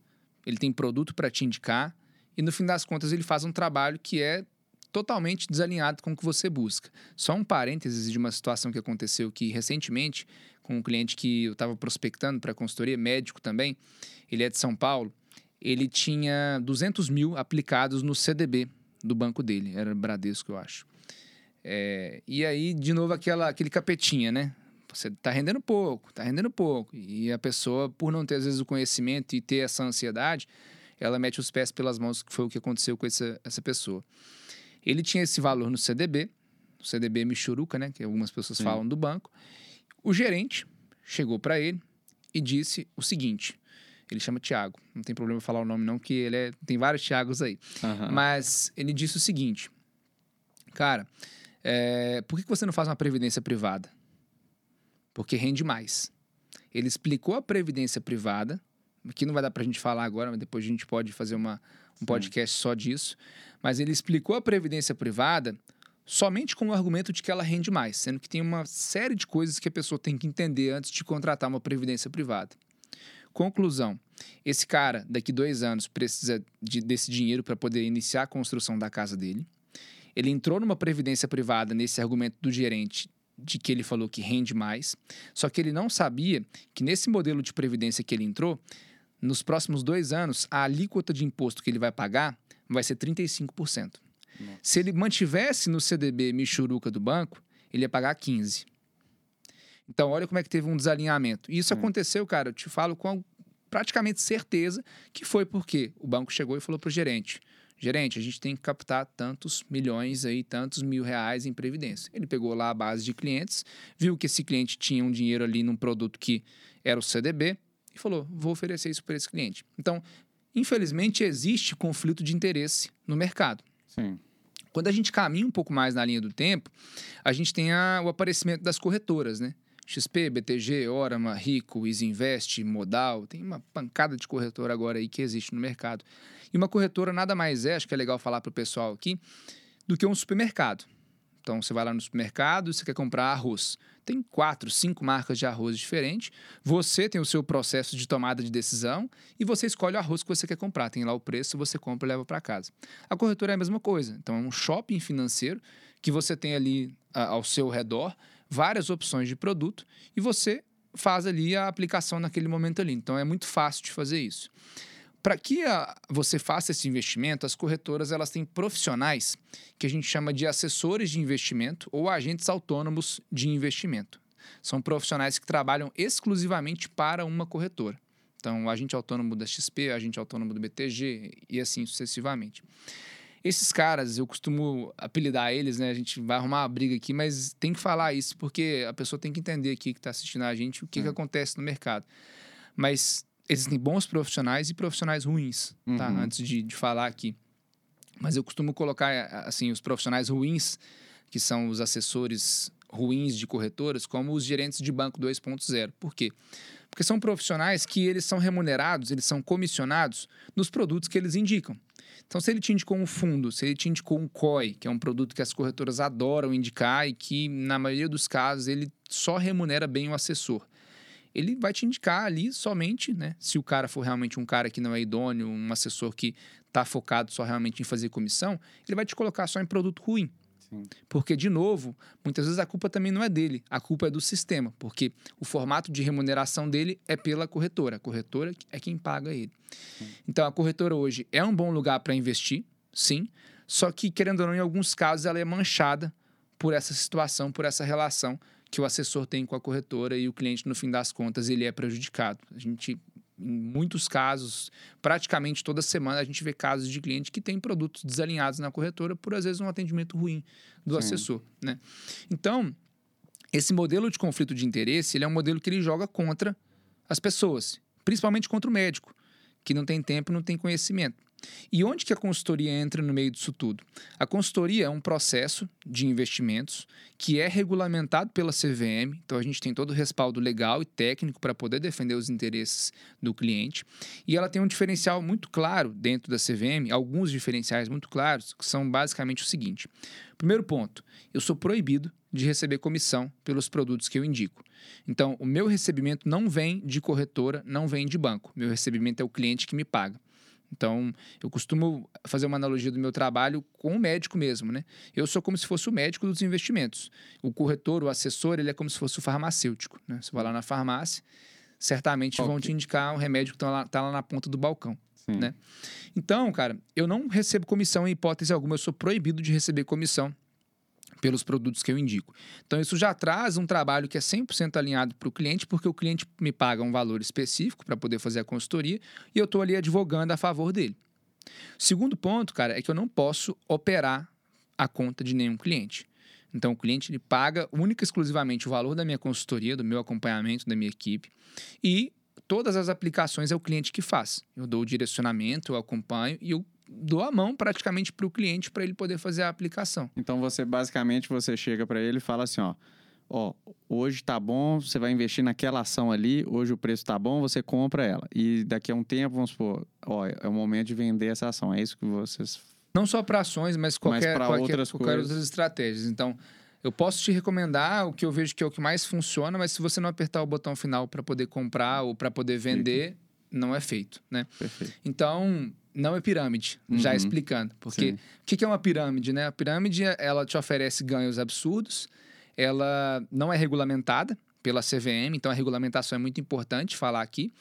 S2: ele tem produto para te indicar e no fim das contas ele faz um trabalho que é totalmente desalinhado com o que você busca. Só um parênteses de uma situação que aconteceu que recentemente, com um cliente que eu estava prospectando para consultoria, médico também, ele é de São Paulo, ele tinha 200 mil aplicados no CDB do banco dele, era Bradesco, eu acho. É, e aí, de novo, aquela, aquele capetinha, né? Você está rendendo pouco, está rendendo pouco. E a pessoa, por não ter, às vezes, o conhecimento e ter essa ansiedade, ela mete os pés pelas mãos, que foi o que aconteceu com essa, essa pessoa. Ele tinha esse valor no CDB, o CDB Michuruca, né, que algumas pessoas Sim. falam do banco. O gerente chegou para ele e disse o seguinte: ele chama Tiago, não tem problema falar o nome não, que ele é, tem vários Tiagos aí. Uhum. Mas ele disse o seguinte: cara, é, por que você não faz uma previdência privada? Porque rende mais. Ele explicou a previdência privada, que não vai dar para a gente falar agora, mas depois a gente pode fazer uma, um podcast só disso. Mas ele explicou a previdência privada somente com o argumento de que ela rende mais, sendo que tem uma série de coisas que a pessoa tem que entender antes de contratar uma previdência privada. Conclusão: esse cara, daqui dois anos, precisa de, desse dinheiro para poder iniciar a construção da casa dele. Ele entrou numa previdência privada nesse argumento do gerente de que ele falou que rende mais, só que ele não sabia que nesse modelo de previdência que ele entrou, nos próximos dois anos, a alíquota de imposto que ele vai pagar vai ser 35%. Nossa. Se ele mantivesse no CDB Michuruca do banco, ele ia pagar 15%. Então, olha como é que teve um desalinhamento. E isso
S1: Sim.
S2: aconteceu, cara, eu te falo com praticamente certeza que foi porque o banco chegou e falou para o gerente: gerente, a gente tem que captar tantos milhões aí, tantos mil reais em previdência. Ele pegou lá a base de clientes, viu que esse cliente tinha um dinheiro ali num produto que era o CDB e falou: vou oferecer isso para esse cliente. Então, infelizmente, existe conflito de interesse no mercado.
S1: Sim.
S2: Quando a gente caminha um pouco mais na linha do tempo, a gente tem a, o aparecimento das corretoras, né? XP, BTG, Orama, Rico, Isinvest, Modal, tem uma pancada de corretora agora aí que existe no mercado. E uma corretora nada mais é, acho que é legal falar para o pessoal aqui, do que um supermercado. Então você vai lá no supermercado você quer comprar arroz. Tem quatro, cinco marcas de arroz diferentes. Você tem o seu processo de tomada de decisão e você escolhe o arroz que você quer comprar. Tem lá o preço, você compra e leva para casa. A corretora é a mesma coisa. Então é um shopping financeiro que você tem ali a, ao seu redor várias opções de produto e você faz ali a aplicação naquele momento ali. Então é muito fácil de fazer isso. Para que a, você faça esse investimento, as corretoras elas têm profissionais que a gente chama de assessores de investimento ou agentes autônomos de investimento. São profissionais que trabalham exclusivamente para uma corretora. Então, o agente autônomo da XP, o agente autônomo do BTG e assim sucessivamente. Esses caras, eu costumo apelidar eles, né? A gente vai arrumar uma briga aqui, mas tem que falar isso, porque a pessoa tem que entender aqui que está assistindo a gente o que, que acontece no mercado. Mas existem bons profissionais e profissionais ruins, tá?
S1: Uhum.
S2: Antes de, de falar aqui. Mas eu costumo colocar, assim, os profissionais ruins, que são os assessores ruins de corretoras, como os gerentes de banco 2.0. Por quê? Porque são profissionais que eles são remunerados, eles são comissionados nos produtos que eles indicam. Então, se ele te indicou um fundo, se ele te indicou um COI, que é um produto que as corretoras adoram indicar e que, na maioria dos casos, ele só remunera bem o assessor. Ele vai te indicar ali somente, né? Se o cara for realmente um cara que não é idôneo, um assessor que está focado só realmente em fazer comissão, ele vai te colocar só em produto ruim.
S1: Sim.
S2: Porque, de novo, muitas vezes a culpa também não é dele, a culpa é do sistema, porque o formato de remuneração dele é pela corretora. A corretora é quem paga ele. Então, a corretora hoje é um bom lugar para investir, sim, só que, querendo ou não, em alguns casos ela é manchada por essa situação, por essa relação que o assessor tem com a corretora e o cliente, no fim das contas, ele é prejudicado. A gente em muitos casos, praticamente toda semana, a gente vê casos de cliente que tem produtos desalinhados na corretora por, às vezes, um atendimento ruim do
S1: Sim.
S2: assessor. Né? Então, esse modelo de conflito de interesse ele é um modelo que ele joga contra as pessoas, principalmente contra o médico, que não tem tempo e não tem conhecimento. E onde que a consultoria entra no meio disso tudo? A consultoria é um processo de investimentos que é regulamentado pela CVM, então a gente tem todo o respaldo legal e técnico para poder defender os interesses do cliente. E ela tem um diferencial muito claro dentro da CVM, alguns diferenciais muito claros, que são basicamente o seguinte: primeiro ponto, eu sou proibido de receber comissão pelos produtos que eu indico. Então, o meu recebimento não vem de corretora, não vem de banco. Meu recebimento é o cliente que me paga. Então, eu costumo fazer uma analogia do meu trabalho com o médico mesmo, né? Eu sou como se fosse o médico dos investimentos. O corretor, o assessor, ele é como se fosse o farmacêutico, né? Você vai lá na farmácia, certamente
S1: Qual
S2: vão te indicar um remédio que está lá, tá lá na ponta do balcão. Né? Então, cara, eu não recebo comissão em hipótese alguma, eu sou proibido de receber comissão pelos produtos que eu indico. Então, isso já traz um trabalho que é 100% alinhado para o cliente, porque o cliente me paga um valor específico para poder fazer a consultoria e eu estou ali advogando a favor dele. Segundo ponto, cara, é que eu não posso operar a conta de nenhum cliente. Então, o cliente ele paga única e exclusivamente o valor da minha consultoria, do meu acompanhamento, da minha equipe, e todas as aplicações é o cliente que faz. Eu dou o direcionamento, eu acompanho e eu dou a mão praticamente para o cliente para ele poder fazer a aplicação.
S1: Então você basicamente você chega para ele e fala assim, ó, ó, hoje tá bom, você vai investir naquela ação ali, hoje o preço tá bom, você compra ela. E daqui a um tempo, vamos supor, ó, é o momento de vender essa ação. É isso que vocês
S2: Não só para ações, mas qualquer,
S1: pra
S2: qualquer,
S1: outras
S2: qualquer
S1: coisas.
S2: outras estratégias. Então, eu posso te recomendar o que eu vejo que é o que mais funciona, mas se você não apertar o botão final para poder comprar ou para poder vender, não é feito, né?
S1: perfeito.
S2: Então, não é pirâmide, já
S1: Uhum.
S2: explicando. Porque
S1: Sim.
S2: o que que é uma pirâmide, né? A pirâmide, ela te oferece ganhos absurdos, ela não é regulamentada, pela CVM, então a regulamentação é muito importante falar aqui.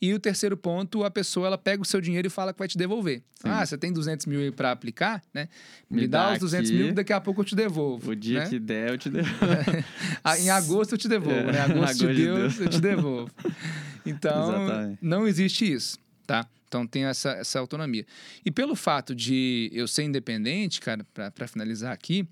S2: E o terceiro ponto, a pessoa ela pega o seu dinheiro e fala que vai te devolver. Sim. Ah, você tem 200 mil para aplicar, né? Me, Me dá, dá, os 200 aqui, mil, daqui a pouco eu te devolvo.
S1: O dia
S2: né?
S1: que der, eu te devolvo. (laughs)
S2: Ah, em agosto eu te devolvo, é, né? (laughs) Agosto, agosto de Deus, Deus, eu te devolvo. (laughs) Então, não existe isso, tá? Então tem essa, essa autonomia. E pelo fato de eu ser independente, cara, para finalizar aqui,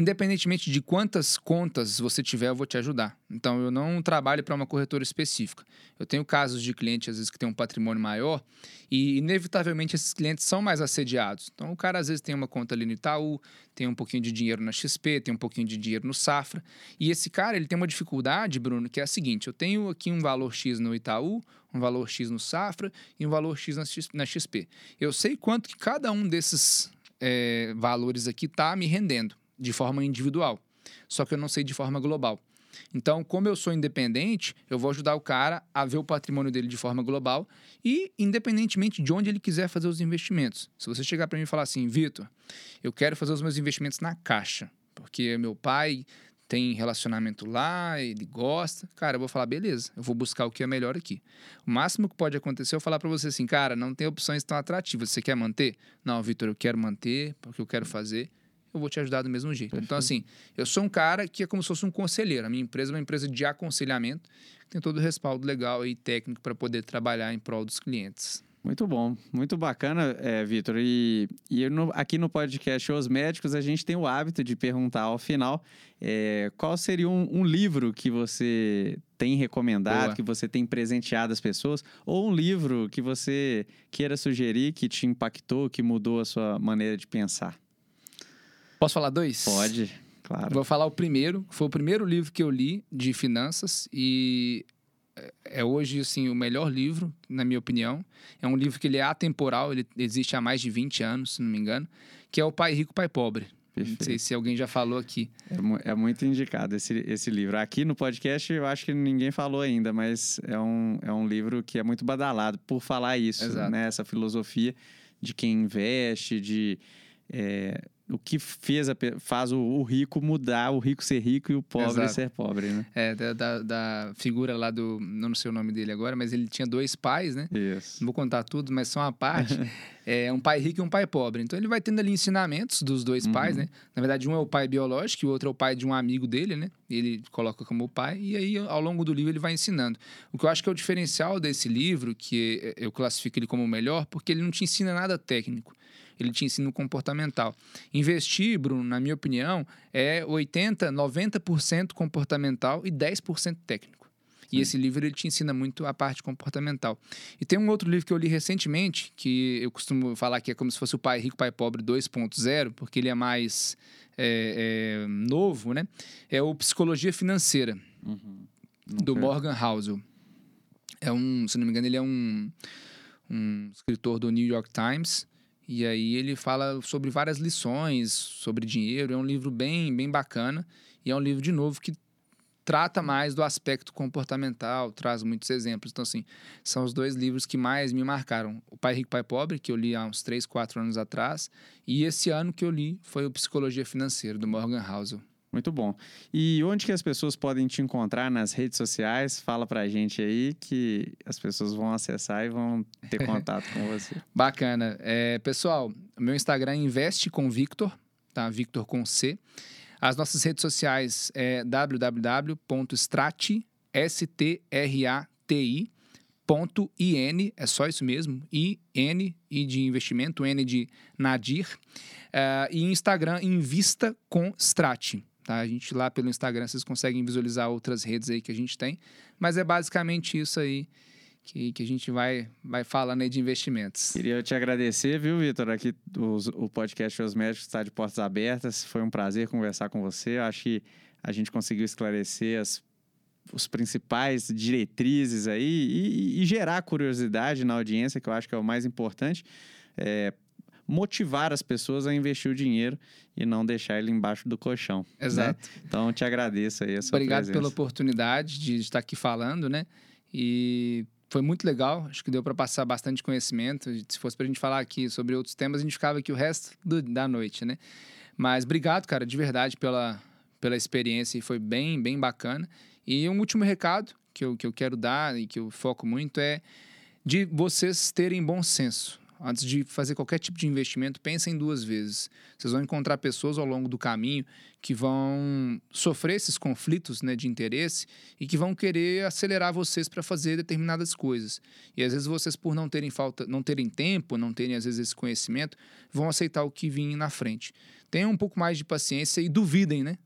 S2: Independentemente de quantas contas você tiver, eu vou te ajudar. Então, eu não trabalho para uma corretora específica. Eu tenho casos de clientes, às vezes, que têm um patrimônio maior e, inevitavelmente, esses clientes são mais assediados. Então, o cara, às vezes, tem uma conta ali no Itaú, tem um pouquinho de dinheiro na XP, tem um pouquinho de dinheiro no Safra. E esse cara, ele tem uma dificuldade, Bruno, que é a seguinte: eu tenho aqui um valor X no Itaú, um valor X no Safra e um valor X na XP. Eu sei quanto que cada um desses é, valores aqui está me rendendo de forma individual. Só que eu não sei de forma global. Então, como eu sou independente, eu vou ajudar o cara a ver o patrimônio dele de forma global e independentemente de onde ele quiser fazer os investimentos. Se você chegar para mim e falar assim, Vitor, eu quero fazer os meus investimentos na Caixa, porque meu pai tem relacionamento lá, ele gosta, cara, eu vou falar, beleza, eu vou buscar o que é melhor aqui. O máximo que pode acontecer é eu falar para você assim, cara, não tem opções tão atrativas, você quer manter? Não, Vitor, eu quero manter, porque eu quero fazer eu vou te ajudar do mesmo jeito. Então, Perfeito. Então, assim, eu sou um cara que é como se fosse um conselheiro. A minha empresa é uma empresa de aconselhamento, tem todo o respaldo legal e técnico para poder trabalhar em prol dos clientes.
S1: Muito bom, muito bacana, é, Vitor. E, e no, aqui no podcast Os Médicos, a gente tem o hábito de perguntar ao final é, qual seria um, um, livro que você tem recomendado, Boa. que você tem presenteado as pessoas, ou um livro que você queira sugerir que te impactou, que mudou a sua maneira de pensar.
S2: Posso falar dois?
S1: Pode, claro.
S2: Vou falar o primeiro. Foi o primeiro livro que eu li de finanças e é hoje assim o melhor livro, na minha opinião. É um livro que ele é atemporal, ele existe há mais de 20 anos, se não me engano, que é o Pai Rico, Pai Pobre. Perfeito. Não sei se alguém já falou aqui.
S1: É, é, muito indicado esse, esse livro. Aqui no podcast eu acho que ninguém falou ainda, mas é um, é um livro que é muito badalado por falar isso, Exato. né? Essa filosofia de quem investe, de é, o que fez a, faz o, o, rico mudar, o rico ser rico e o pobre Exato. ser pobre, né?
S2: É, da, da, da, figura lá do. Não sei o nome dele agora, mas ele tinha dois pais, né?
S1: Isso.
S2: Não vou contar tudo, mas só uma parte. (laughs) é um pai rico e um pai pobre. Então ele vai tendo ali ensinamentos dos dois uhum. pais, né? Na verdade, um é o pai biológico e o outro é o pai de um amigo dele, né? Ele coloca como pai, e aí ao longo do livro ele vai ensinando. O que eu acho que é o diferencial desse livro, que eu classifico ele como o melhor, porque ele não te ensina nada técnico ele te ensina o comportamental. Investir, Bruno, na minha opinião, é 80%, 90% comportamental e 10% técnico. Sim. E esse livro ele te ensina muito a parte comportamental. E tem um outro livro que eu li recentemente, que eu costumo falar que é como se fosse o Pai Rico, Pai Pobre 2.0, porque ele é mais é, é, novo, né? É o Psicologia Financeira, uhum. do Morgan Housel. É um, se não me engano, ele é um, um escritor do New York Times. E aí ele fala sobre várias lições sobre dinheiro. É um livro bem, bem bacana. E é um livro, de novo, que trata mais do aspecto comportamental, traz muitos exemplos. Então, assim, são os dois livros que mais me marcaram. O Pai Rico, Pai Pobre, que eu li há uns 3, 4 anos atrás. E esse ano que eu li foi o Psicologia Financeira, do Morgan Housel.
S1: Muito bom. E onde que as pessoas podem te encontrar nas redes sociais? Fala pra gente aí que as pessoas vão acessar e vão ter contato com você. (laughs)
S2: Bacana. É, pessoal, meu Instagram é Investe com Victor, tá? Victor com C. As nossas redes sociais é www.strati, S-T-R-A-T-I, é só isso mesmo, I-N, I de investimento, N de Nadir. Uh, e Instagram, Invista com Strati. Tá? A gente lá pelo Instagram vocês conseguem visualizar outras redes aí que a gente tem, mas é basicamente isso aí que, que a gente vai, vai falando aí de investimentos.
S1: Queria te agradecer, viu, Vitor? Aqui os, o podcast Os Médicos está de portas abertas. Foi um prazer conversar com você. Eu acho que a gente conseguiu esclarecer as os principais diretrizes aí e, e, gerar curiosidade na audiência, que eu acho que é o mais importante. É, motivar as pessoas a investir o dinheiro e não deixar ele embaixo do colchão.
S2: Né? Exato.
S1: Né? Então, te agradeço aí a sua
S2: Obrigado
S1: presença.
S2: pela oportunidade de estar aqui falando, né? E foi muito legal, acho que deu para passar bastante conhecimento. Se fosse para a gente falar aqui sobre outros temas, a gente ficava aqui o resto do, da noite, né? Mas obrigado, cara, de verdade, pela, pela experiência e foi bem, bem bacana. E um último recado que eu, que eu quero dar e que eu foco muito é de vocês terem bom senso. Antes de fazer qualquer tipo de investimento, pensem duas vezes. Vocês vão encontrar pessoas ao longo do caminho que vão sofrer esses conflitos né, de interesse e que vão querer acelerar vocês para fazer determinadas coisas. E às vezes vocês, por não terem falta, não terem tempo, não terem às vezes esse conhecimento, vão aceitar o que vem na frente. Tenham um pouco mais de paciência e duvidem, né?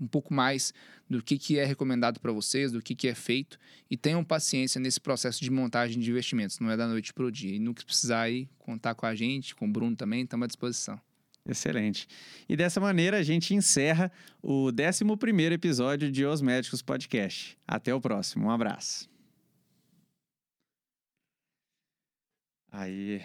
S2: Um pouco mais do que, que é recomendado para vocês, do que, que é feito e tenham paciência nesse processo de montagem de investimentos. Não é da noite para o dia. E no que precisar aí, contar com a gente, com o Bruno também, estamos à disposição.
S1: Excelente. E dessa maneira a gente encerra o 11 episódio de Os Médicos Podcast. Até o próximo. Um abraço. Aí.